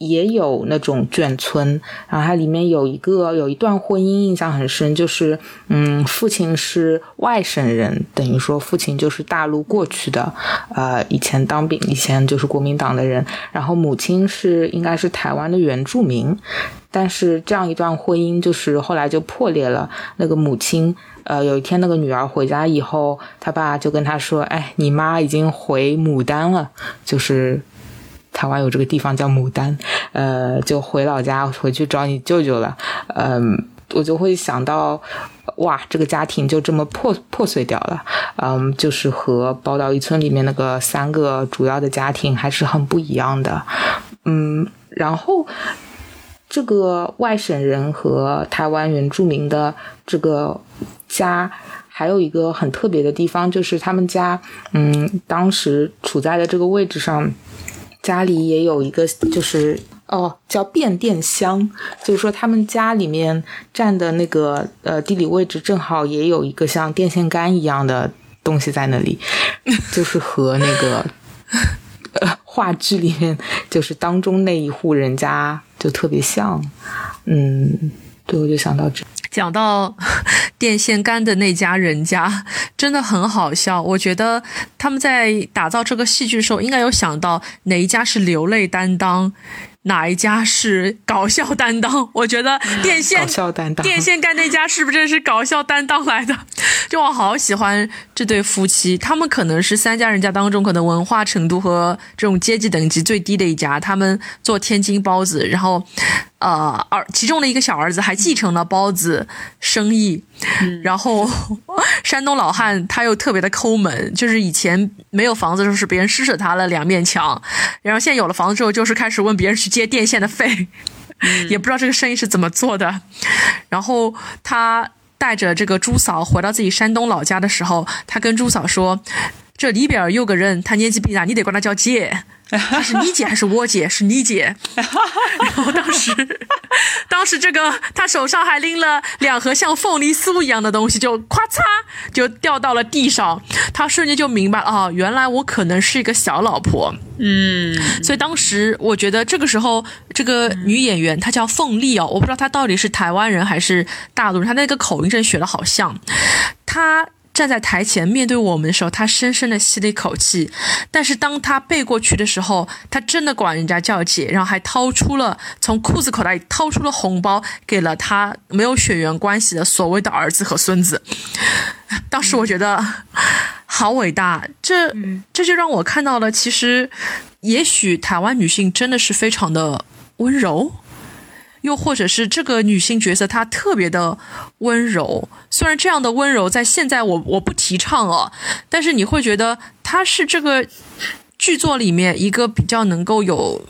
也有那种眷村，然后它里面有一个有一段婚姻印象很深，就是嗯，父亲是外省人，等于说父亲就是大陆过去的，呃，以前当兵，以前就是国民党的人，然后母亲是应该是台湾的原住民，但是这样一段婚姻就是后来就破裂了。那个母亲，呃，有一天那个女儿回家以后，他爸就跟他说：“哎，你妈已经回牡丹了，就是。”台湾有这个地方叫牡丹，呃，就回老家回去找你舅舅了。嗯，我就会想到，哇，这个家庭就这么破破碎掉了。嗯，就是和宝岛一村里面那个三个主要的家庭还是很不一样的。嗯，然后这个外省人和台湾原住民的这个家，还有一个很特别的地方，就是他们家，嗯，当时处在的这个位置上。家里也有一个，就是哦，叫变电箱，就是说他们家里面站的那个呃地理位置正好也有一个像电线杆一样的东西在那里，就是和那个呃话剧里面就是当中那一户人家就特别像，嗯，对，我就想到这。讲到 电线杆的那家人家，真的很好笑。我觉得他们在打造这个戏剧的时候，应该有想到哪一家是流泪担当。哪一家是搞笑担当？我觉得电线搞笑担当，电线杆那家是不是是搞笑担当来的？就我好喜欢这对夫妻，他们可能是三家人家当中可能文化程度和这种阶级等级最低的一家。他们做天津包子，然后，呃，儿其中的一个小儿子还继承了包子生意。然后，山东老汉他又特别的抠门，就是以前没有房子的时候是别人施舍他了两面墙，然后现在有了房子之后，就是开始问别人去接电线的费，也不知道这个生意是怎么做的。然后他带着这个朱嫂回到自己山东老家的时候，他跟朱嫂说：“这里边有个人，他年纪比大，你得管他叫姐。” 她是你姐还是我姐？是你姐。然后当时，当时这个他手上还拎了两盒像凤梨酥一样的东西，就咔嚓就掉到了地上。他瞬间就明白了啊，原来我可能是一个小老婆。嗯，所以当时我觉得这个时候，这个女演员她叫凤丽哦，我不知道她到底是台湾人还是大陆人，她那个口音真学的好像。她。站在台前面对我们的时候，他深深的吸了一口气。但是当他背过去的时候，他真的管人家叫姐，然后还掏出了从裤子口袋里掏出了红包，给了他没有血缘关系的所谓的儿子和孙子。当时我觉得好伟大，这这就让我看到了，其实也许台湾女性真的是非常的温柔。又或者是这个女性角色，她特别的温柔。虽然这样的温柔在现在我我不提倡哦，但是你会觉得她是这个剧作里面一个比较能够有。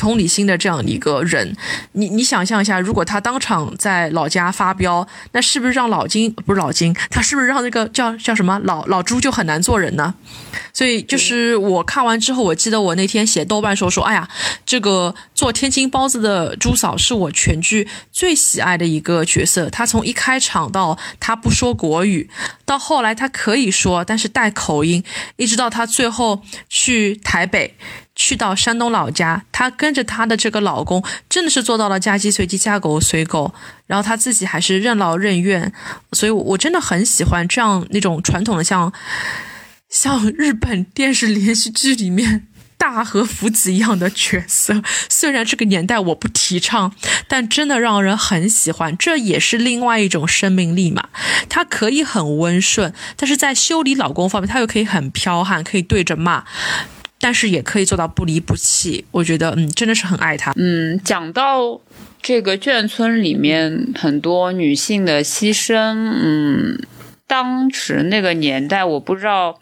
同理心的这样一个人，你你想象一下，如果他当场在老家发飙，那是不是让老金不是老金，他是不是让那个叫叫什么老老朱就很难做人呢？所以就是我看完之后，我记得我那天写豆瓣说说，哎呀，这个做天津包子的朱嫂是我全剧最喜爱的一个角色。她从一开场到她不说国语，到后来她可以说，但是带口音，一直到她最后去台北。去到山东老家，她跟着她的这个老公，真的是做到了嫁鸡随鸡，嫁狗随狗，然后她自己还是任劳任怨，所以我真的很喜欢这样那种传统的，像像日本电视连续剧里面大和福子一样的角色。虽然这个年代我不提倡，但真的让人很喜欢。这也是另外一种生命力嘛。她可以很温顺，但是在修理老公方面，她又可以很彪悍，可以对着骂。但是也可以做到不离不弃，我觉得，嗯，真的是很爱他。嗯，讲到这个眷村里面很多女性的牺牲，嗯。当时那个年代，我不知道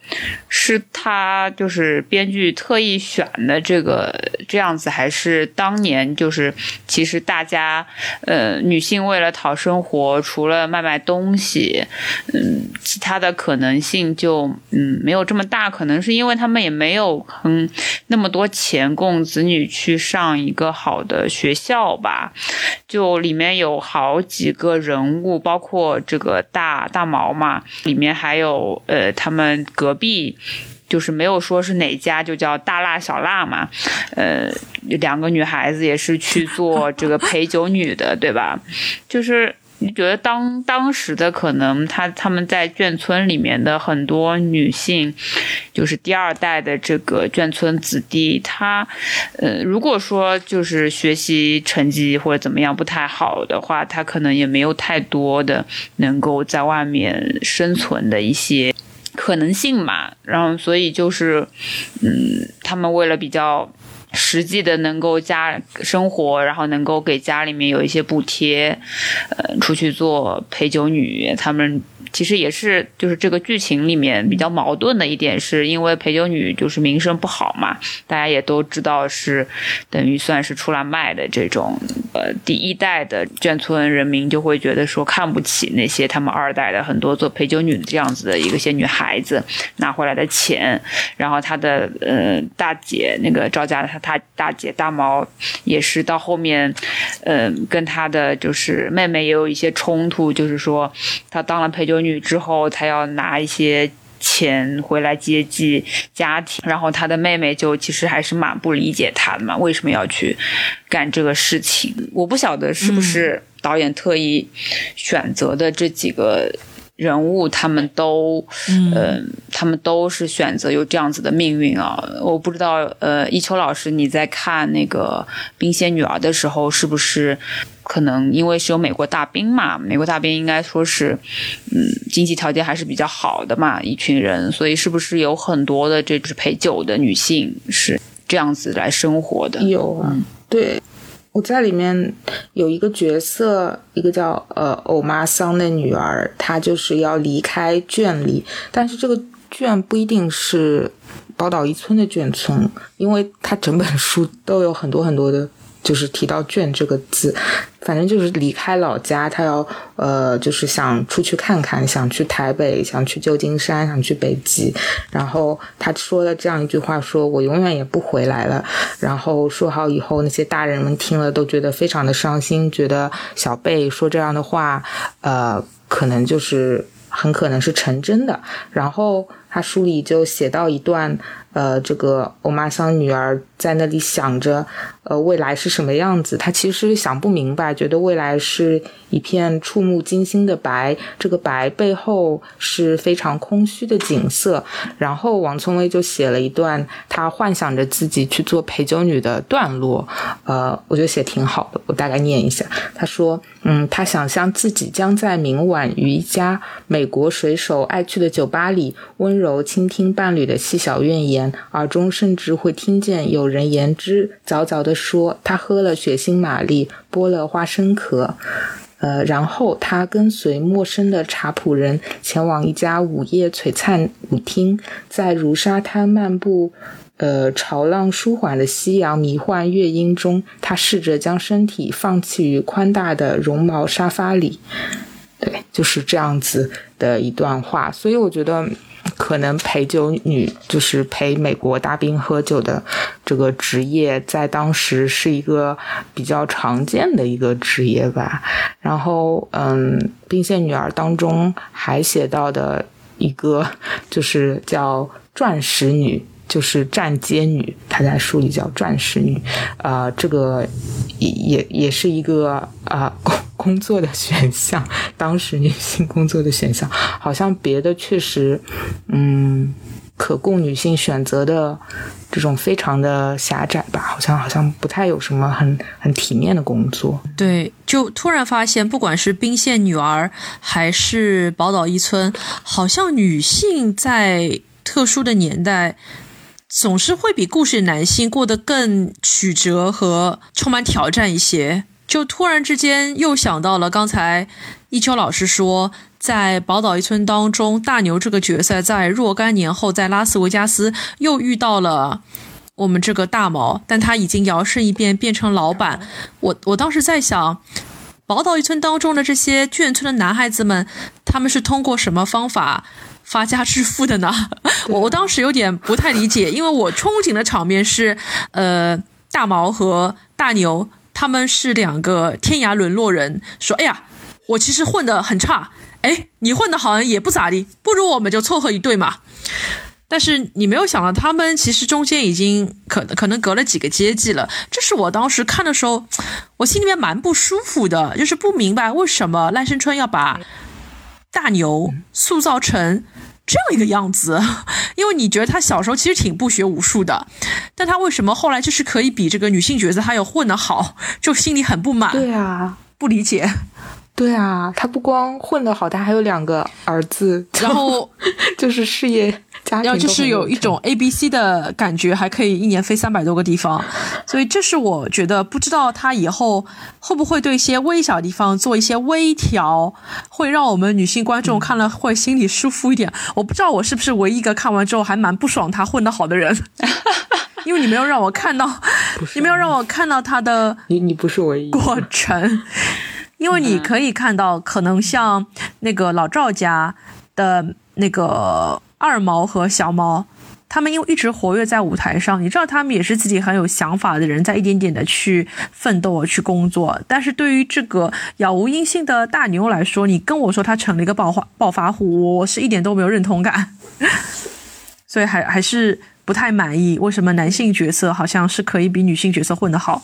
是他就是编剧特意选的这个这样子，还是当年就是其实大家呃女性为了讨生活，除了卖卖东西，嗯，其他的可能性就嗯没有这么大。可能是因为他们也没有嗯那么多钱供子女去上一个好的学校吧。就里面有好几个人物，包括这个大大毛嘛。里面还有呃，他们隔壁就是没有说是哪家，就叫大辣小辣嘛，呃，两个女孩子也是去做这个陪酒女的，对吧？就是。你觉得当当时的可能，他他们在眷村里面的很多女性，就是第二代的这个眷村子弟，他，呃，如果说就是学习成绩或者怎么样不太好的话，他可能也没有太多的能够在外面生存的一些可能性嘛。然后，所以就是，嗯，他们为了比较。实际的能够家生活，然后能够给家里面有一些补贴，呃，出去做陪酒女，他们。其实也是，就是这个剧情里面比较矛盾的一点，是因为陪酒女就是名声不好嘛，大家也都知道是等于算是出来卖的这种，呃，第一代的眷村人民就会觉得说看不起那些他们二代的很多做陪酒女的这样子的一个些女孩子拿回来的钱，然后他的呃大姐那个赵家他他大姐大毛也是到后面，嗯，跟他的就是妹妹也有一些冲突，就是说他当了陪酒。女之后，她要拿一些钱回来接济家庭，然后他的妹妹就其实还是蛮不理解他的嘛，为什么要去干这个事情？我不晓得是不是导演特意选择的这几个。人物他们都，嗯，他们都是选择有这样子的命运啊！我不知道，呃，一秋老师你在看那个《冰仙女儿》的时候，是不是可能因为是有美国大兵嘛？美国大兵应该说是，嗯，经济条件还是比较好的嘛，一群人，所以是不是有很多的这是陪酒的女性是这样子来生活的？有啊，对。我在里面有一个角色，一个叫呃欧妈桑的女儿，她就是要离开圈里，但是这个圈不一定是宝岛一村的眷村，因为它整本书都有很多很多的。就是提到“卷”这个字，反正就是离开老家，他要呃，就是想出去看看，想去台北，想去旧金山，想去北极。然后他说了这样一句话：“说我永远也不回来了。”然后说好以后，那些大人们听了都觉得非常的伤心，觉得小贝说这样的话，呃，可能就是很可能是成真的。然后他书里就写到一段。呃，这个欧玛桑女儿在那里想着，呃，未来是什么样子？她其实想不明白，觉得未来是一片触目惊心的白，这个白背后是非常空虚的景色。然后王聪威就写了一段他幻想着自己去做陪酒女的段落，呃，我觉得写挺好的，我大概念一下。他说，嗯，他想象自己将在明晚于一家美国水手爱去的酒吧里，温柔倾听伴侣的细小怨言。耳中甚至会听见有人言之凿凿地说：“他喝了血腥玛丽，剥了花生壳。”呃，然后他跟随陌生的茶仆人前往一家午夜璀璨舞厅，在如沙滩漫步，呃，潮浪舒缓的夕阳迷幻乐音中，他试着将身体放弃于宽大的绒毛沙发里。对，就是这样子的一段话。所以我觉得。可能陪酒女就是陪美国大兵喝酒的这个职业，在当时是一个比较常见的一个职业吧。然后，嗯，《兵线女儿》当中还写到的一个就是叫钻石女。就是站街女，她在书里叫钻石女，啊，这个也也也是一个啊工作的选项，当时女性工作的选项，好像别的确实，嗯，可供女性选择的这种非常的狭窄吧，好像好像不太有什么很很体面的工作。对，就突然发现，不管是兵线女儿还是宝岛一村，好像女性在特殊的年代。总是会比故事男性过得更曲折和充满挑战一些。就突然之间又想到了刚才一秋老师说，在宝岛一村当中，大牛这个角色在若干年后在拉斯维加斯又遇到了我们这个大毛，但他已经摇身一变变成老板。我我当时在想，宝岛一村当中的这些眷村的男孩子们，他们是通过什么方法？发家致富的呢？我我当时有点不太理解，因为我憧憬的场面是，呃，大毛和大牛他们是两个天涯沦落人，说，哎呀，我其实混得很差，哎，你混得好像也不咋地，不如我们就凑合一对嘛。但是你没有想到，他们其实中间已经可可能隔了几个阶级了。这是我当时看的时候，我心里面蛮不舒服的，就是不明白为什么赖声川要把。大牛塑造成这样一个样子，因为你觉得他小时候其实挺不学无术的，但他为什么后来就是可以比这个女性角色还有混得好，就心里很不满。对啊，不理解。对啊，他不光混得好，他还有两个儿子，然后 就是事业。然后就是有一种 A B C 的感觉，还可以一年飞三百多个地方，所以这是我觉得不知道他以后会不会对一些微小地方做一些微调，会让我们女性观众看了会心里舒服一点。我不知道我是不是唯一一个看完之后还蛮不爽他混得好的人，因为你没有让我看到，你没有让我看到他的你你不是唯一过程，因为你可以看到可能像那个老赵家的那个。二毛和小毛，他们因为一直活跃在舞台上，你知道他们也是自己很有想法的人，在一点点的去奋斗、去工作。但是对于这个杳无音信的大牛来说，你跟我说他成了一个暴发暴发户，我是一点都没有认同感，所以还还是不太满意。为什么男性角色好像是可以比女性角色混得好？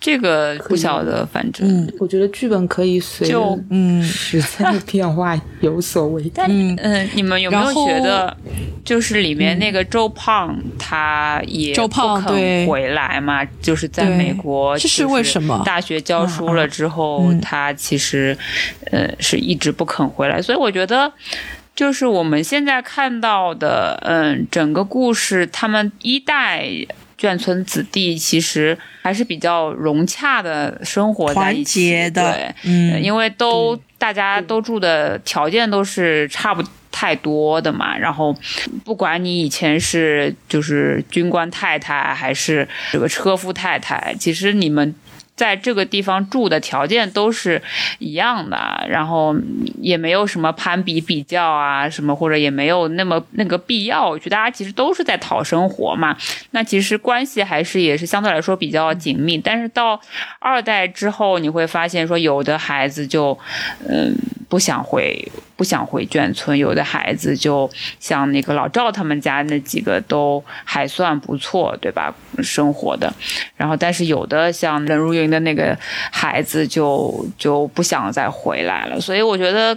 这个不晓得，反正嗯我觉得剧本可以随就嗯时代的变化有所微调。但嗯、你们有没有觉得，就是里面那个周胖，他也周胖不肯对。回来嘛？就是在美国，这是为什么？大学教书了之后，嗯。嗯他其实呃是一直不肯回来，所以我觉得。就是我们现在看到的，嗯，整个故事，他们一代眷村子弟其实还是比较融洽的生活在一起，的对，嗯因为都大家都住的条件都是差不太多的嘛，然后不管你以前是就是军官太太还是这个车夫太太，其实你们。在这个地方住的条件都是一样的，然后也没有什么攀比比较啊，什么或者也没有那么那个必要。我觉得大家其实都是在讨生活嘛，那其实关系还是也是相对来说比较紧密。但是到二代之后，你会发现说有的孩子就嗯不想回不想回眷村，有的孩子就像那个老赵他们家那几个都还算不错，对吧？生活的，然后但是有的像任如云的那个孩子就就不想再回来了，所以我觉得。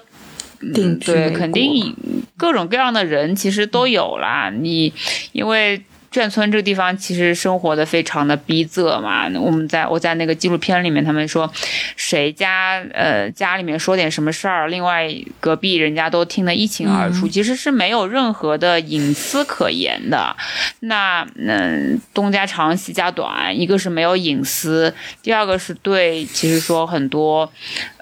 定居对，肯定各种各样的人其实都有啦。你因为眷村这个地方其实生活的非常的逼仄嘛。我们在我在那个纪录片里面，他们说谁家呃家里面说点什么事儿，另外隔壁人家都听得一清二楚，其实是没有任何的隐私可言的。那嗯，东家长西家短，一个是没有隐私，第二个是对，其实说很多，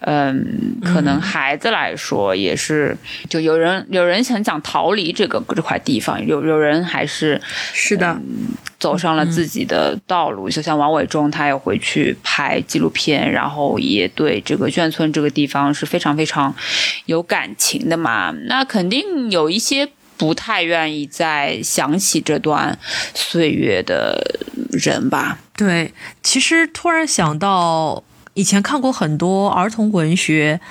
嗯，可能孩子来说也是，就有人有人很想讲逃离这个这块地方，有有人还是是的，走上了自己的道路，就像王伟忠，他也回去拍纪录片，然后也对这个眷村这个地方是非常非常有感情的嘛。那肯定有一些不太愿意再想起这段岁月的人吧。对，其实突然想到，以前看过很多儿童文学，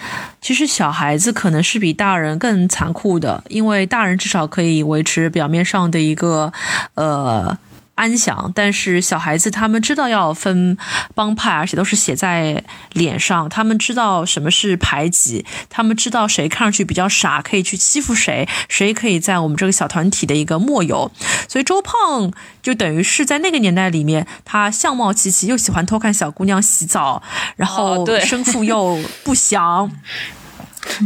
其实小孩子可能是比大人更残酷的，因为大人至少可以维持表面上的一个呃。安详，但是小孩子他们知道要分帮派，而且都是写在脸上。他们知道什么是排挤，他们知道谁看上去比较傻，可以去欺负谁，谁可以在我们这个小团体的一个末游。所以周胖就等于是在那个年代里面，他相貌齐齐，又喜欢偷看小姑娘洗澡，然后生父又不详。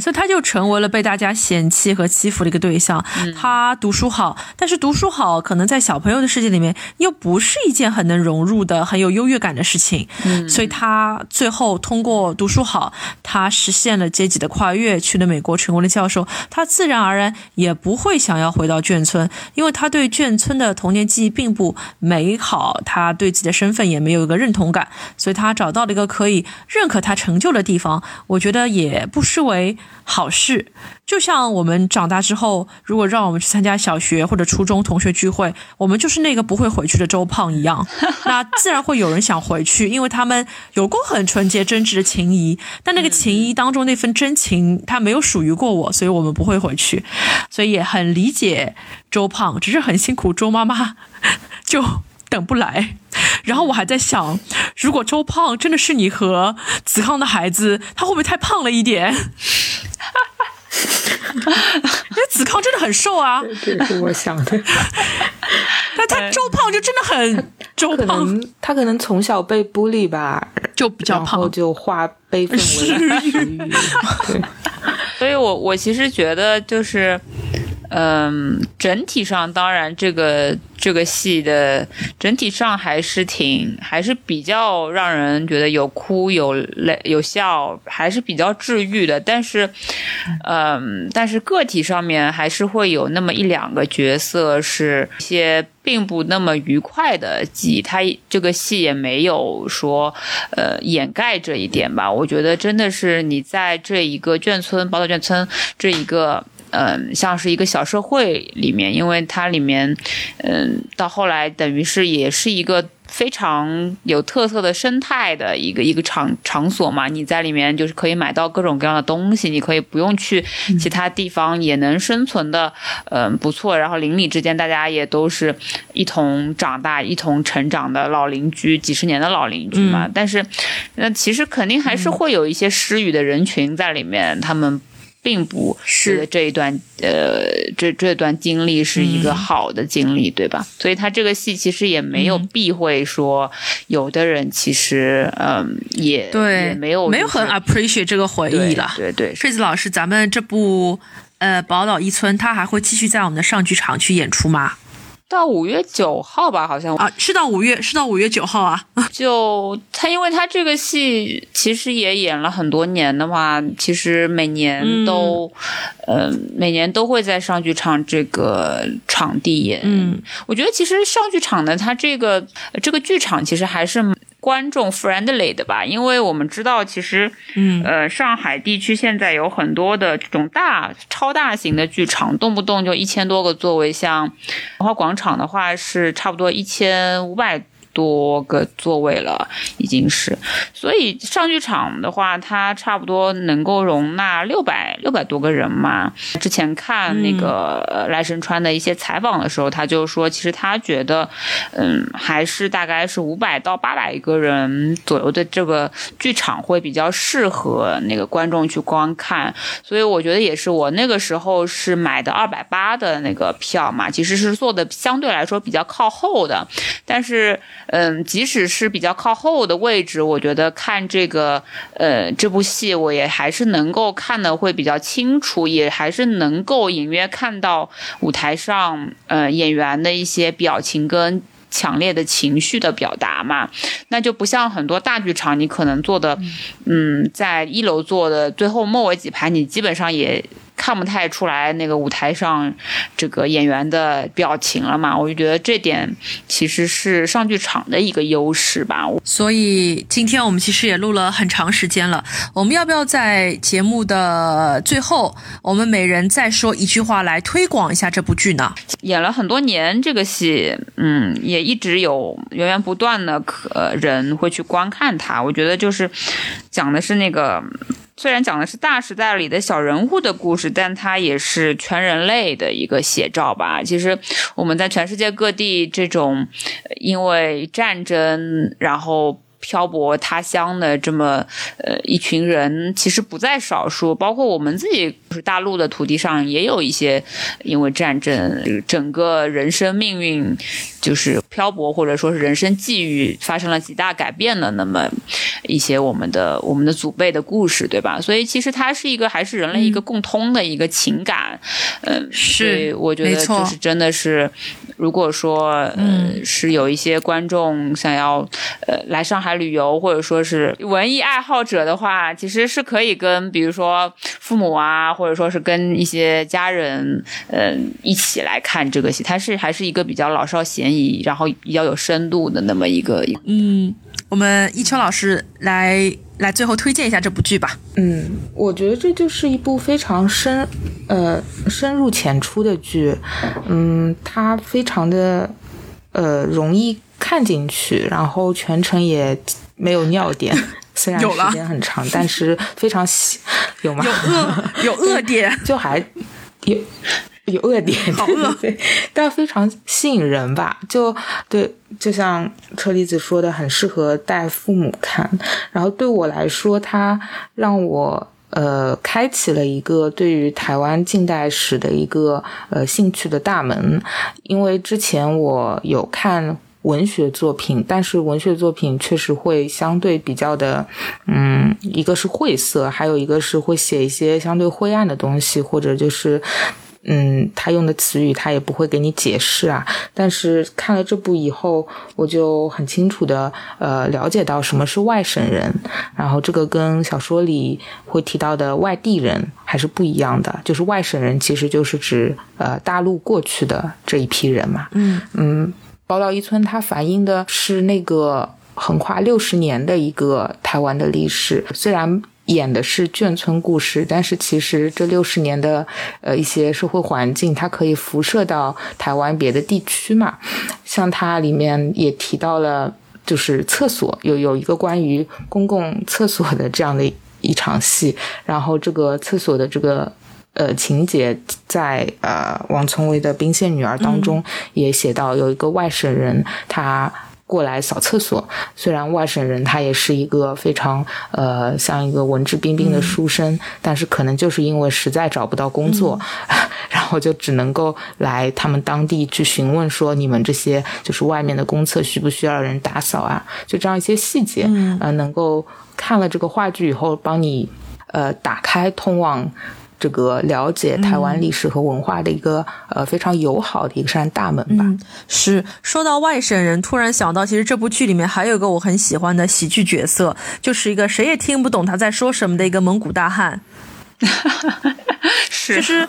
所以他就成为了被大家嫌弃和欺负的一个对象。他读书好，但是读书好可能在小朋友的世界里面又不是一件很能融入的、很有优越感的事情。所以他最后通过读书好，他实现了阶级的跨越，去了美国成为了教授。他自然而然也不会想要回到眷村，因为他对眷村的童年记忆并不美好，他对自己的身份也没有一个认同感，所以他找到了一个可以认可他成就的地方。我觉得也不失为好事。就像我们长大之后，如果让我们去参加小学或者初中同学聚会，我们就是那个不会回去的周胖一样，那自然会有人想回去，因为他们有过很纯洁真挚的情谊，但那个情谊当中那份真情，它没有属于过我，所以我们不会回去，所以也很理解周胖，只是很辛苦，周妈妈 就等不来。然后我还在想，如果周胖真的是你和子康的孩子，他会不会太胖了一点？因为子康真的很瘦啊，这也是我想的。但他周胖就真的很周可胖，能他可能从小被孤立吧，就比较然后胖。就化悲愤为食欲。对，所以我我其实觉得就是，嗯，整体上当然这个这个戏的整体上还是挺还是比较让人觉得有哭有泪有笑，还是比较治愈的。但是，嗯，但是个体上面还是会有那么一两个角色是一些并不那么愉快的记忆，他这个戏也没有说呃掩盖这一点吧。我觉得真的是你在这一个眷村宝岛眷村这一个嗯，像是一个小社会里面，因为它里面，嗯，到后来等于是也是一个。非常有特色的生态的一个一个场场所嘛，你在里面就是可以买到各种各样的东西，你可以不用去其他地方也能生存的，嗯，不错。然后邻里之间大家也都是一同长大、一同成长的老邻居，几十年的老邻居嘛。但是，那其实肯定还是会有一些失语的人群在里面，他们。并不是这一段，呃，这这段经历是一个好的经历，对吧？所以他这个戏其实也没有避讳说，有的人其实，嗯，也对，没有没有很 appreciate 这个回忆了。对对，睡子老师，咱们这部呃《宝岛一村》，他还会继续在我们的上剧场去演出吗？到五月九号吧，好像啊，是到五月，是到五月九号啊。就他，因为他这个戏其实也演了很多年的话，其实每年都，呃，每年都会在上剧场这个场地演。嗯，我觉得其实上剧场的他这个这个剧场其实还是。观众 friendly 的吧，因为我们知道，其实，嗯，呃，上海地区现在有很多的这种大、超大型的剧场，动不动就一千多个座位，像文化广场的话是差不多一千五百。多个座位了，已经是，所以上剧场的话，它差不多能够容纳六百六百多个人嘛。之前看那个赖声川的一些采访的时候，他就说，其实他觉得，嗯，还是大概是五百到八百个人左右的这个剧场会比较适合那个观众去观看。所以我觉得也是，我那个时候是买的二百八的那个票嘛，其实是坐的相对来说比较靠后的，但是。嗯，即使是比较靠后的位置，我觉得看这个呃这部戏，我也还是能够看的会比较清楚，也还是能够隐约看到舞台上呃演员的一些表情跟强烈的情绪的表达嘛。那就不像很多大剧场，你可能坐的嗯在一楼坐的最后末尾几排，你基本上也。看不太出来那个舞台上这个演员的表情了嘛？我就觉得这点其实是上剧场的一个优势吧。所以今天我们其实也录了很长时间了，我们要不要在节目的最后，我们每人再说一句话来推广一下这部剧呢？演了很多年这个戏，嗯，也一直有源源不断的可人会去观看它。我觉得就是讲的是那个。虽然讲的是大时代里的小人物的故事，但它也是全人类的一个写照吧。其实我们在全世界各地这种因为战争然后漂泊他乡的这么呃一群人，其实不在少数。包括我们自己，就是大陆的土地上也有一些因为战争整个人生命运。就是漂泊，或者说是人生际遇发生了极大改变的那么一些我们的我们的祖辈的故事，对吧？所以其实它是一个还是人类一个共通的一个情感，嗯，是，我觉得就是真的是，如果说嗯是有一些观众想要呃来上海旅游，或者说是文艺爱好者的话，其实是可以跟比如说父母啊，或者说是跟一些家人嗯一起来看这个戏，它是还是一个比较老少咸宜。然后比较有深度的那么一个，嗯，我们一秋老师来来最后推荐一下这部剧吧。嗯，我觉得这就是一部非常深呃深入浅出的剧，嗯，它非常的呃容易看进去，然后全程也没有尿点，虽然时间很长，但是非常喜有吗？有恶有 恶点，就还有。有恶点，对对对，但非常吸引人吧？就对，就像车厘子说的，很适合带父母看。然后对我来说，它让我呃开启了一个对于台湾近代史的一个呃兴趣的大门。因为之前我有看文学作品，但是文学作品确实会相对比较的，嗯，一个是晦涩，还有一个是会写一些相对灰暗的东西，或者就是。嗯，他用的词语他也不会给你解释啊。但是看了这部以后，我就很清楚的呃了解到什么是外省人，然后这个跟小说里会提到的外地人还是不一样的。就是外省人其实就是指呃大陆过去的这一批人嘛。嗯嗯，宝岛一村它反映的是那个横跨六十年的一个台湾的历史，虽然。演的是眷村故事，但是其实这六十年的呃一些社会环境，它可以辐射到台湾别的地区嘛。像它里面也提到了，就是厕所有有一个关于公共厕所的这样的一场戏，然后这个厕所的这个呃情节在呃王聪威的《兵线女儿》当中也写到，有一个外省人他。过来扫厕所，虽然外省人他也是一个非常呃像一个文质彬彬的书生，但是可能就是因为实在找不到工作，然后就只能够来他们当地去询问说你们这些就是外面的公厕需不需要人打扫啊？就这样一些细节，呃，能够看了这个话剧以后，帮你呃打开通往。这个了解台湾历史和文化的一个呃非常友好的一扇大门吧。是说到外省人，突然想到，其实这部剧里面还有一个我很喜欢的喜剧角色，就是一个谁也听不懂他在说什么的一个蒙古大汉。是，就是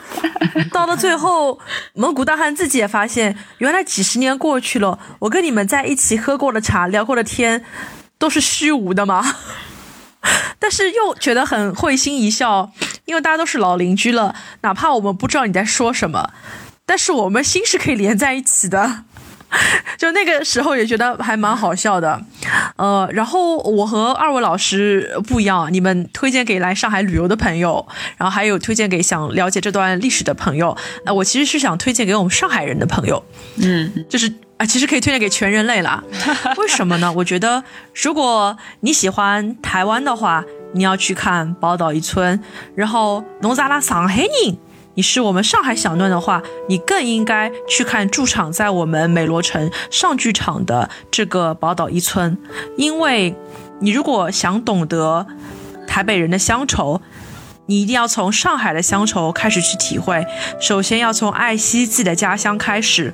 到了最后，蒙古大汉自己也发现，原来几十年过去了，我跟你们在一起喝过的茶、聊过的天，都是虚无的吗？但是又觉得很会心一笑，因为大家都是老邻居了，哪怕我们不知道你在说什么，但是我们心是可以连在一起的。就那个时候也觉得还蛮好笑的，呃，然后我和二位老师不一样，你们推荐给来上海旅游的朋友，然后还有推荐给想了解这段历史的朋友，那我其实是想推荐给我们上海人的朋友，嗯，就是。啊，其实可以推荐给全人类了。为什么呢？我觉得，如果你喜欢台湾的话，你要去看《宝岛一村》；然后，农扎拉上海人，你是我们上海小嫩的话，你更应该去看驻场在我们美罗城上剧场的这个《宝岛一村》，因为你如果想懂得台北人的乡愁，你一定要从上海的乡愁开始去体会。首先要从爱惜自己的家乡开始。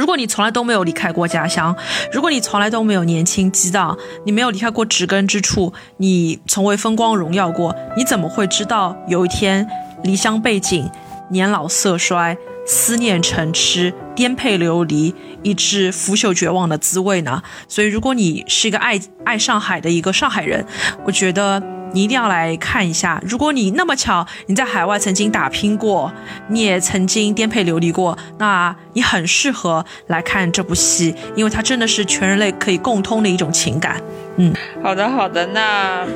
如果你从来都没有离开过家乡，如果你从来都没有年轻激荡，你没有离开过植根之处，你从未风光荣耀过，你怎么会知道有一天离乡背井、年老色衰、思念成痴、颠沛流离，以致腐朽绝望的滋味呢？所以，如果你是一个爱爱上海的一个上海人，我觉得。你一定要来看一下。如果你那么巧，你在海外曾经打拼过，你也曾经颠沛流离过，那你很适合来看这部戏，因为它真的是全人类可以共通的一种情感。嗯，好的，好的，那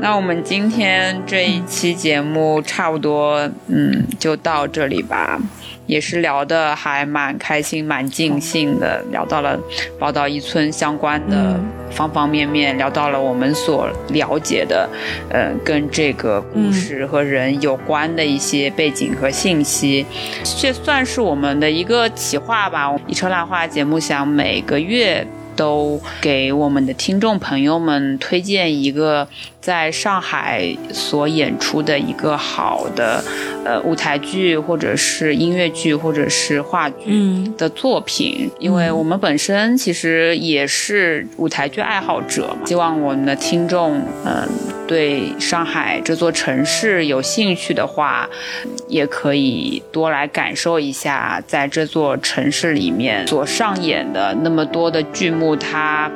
那我们今天这一期节目差不多，嗯，就到这里吧。也是聊的还蛮开心、蛮尽兴的，聊到了宝岛一村相关的方方面面，聊到了我们所了解的，呃，跟这个故事和人有关的一些背景和信息。这算是我们的一个企划吧。一车烂话节目想每个月。都给我们的听众朋友们推荐一个在上海所演出的一个好的呃舞台剧，或者是音乐剧，或者是话剧的作品。因为我们本身其实也是舞台剧爱好者嘛，希望我们的听众嗯对上海这座城市有兴趣的话，也可以多来感受一下在这座城市里面所上演的那么多的剧目。它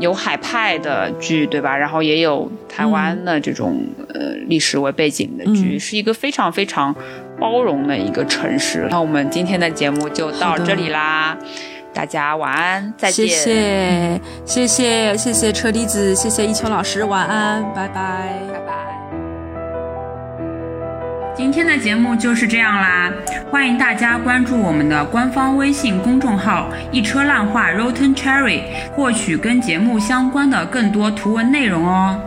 有海派的剧，对吧？然后也有台湾的这种呃历史为背景的剧，是一个非常非常包容的一个城市。那我们今天的节目就到这里啦，大家晚安，再见。谢谢谢谢谢谢车厘子，谢谢一秋老师，晚安，拜拜拜拜。今天的节目就是这样啦，欢迎大家关注我们的官方微信公众号“一车烂话 Rotten Cherry”，获取跟节目相关的更多图文内容哦。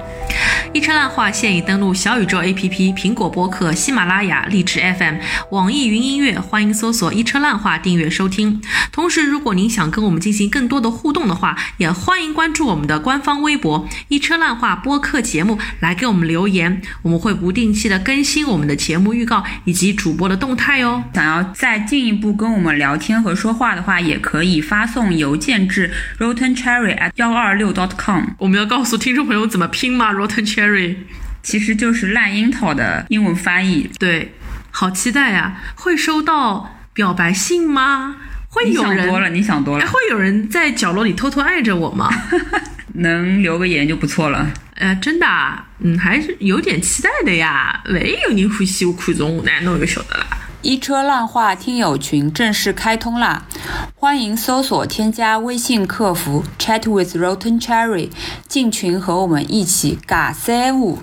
一车烂话现已登录小宇宙 APP、苹果播客、喜马拉雅、荔枝 FM、网易云音乐，欢迎搜索“一车烂话”订阅收听。同时，如果您想跟我们进行更多的互动的话，也欢迎关注我们的官方微博“一车烂话”播客节目，来给我们留言。我们会不定期的更新我们的节目预告以及主播的动态哟。想要再进一步跟我们聊天和说话的话，也可以发送邮件至 rottencherry at 幺二六 dot com。我们要告诉听众朋友怎么拼吗？Rotten Cherry。其实就是烂樱桃的英文翻译。对，好期待呀！会收到表白信吗？会有人？你想多了，你想多了。会有人在角落里偷偷爱着我吗？能留个言就不错了。呃，真的，啊嗯，还是有点期待的呀。万一有人欢喜我看中，那侬就晓得了。一车烂话听友群正式开通啦！欢迎搜索添加微信客服 Chat with Rotten Cherry 进群和我们一起尬三五。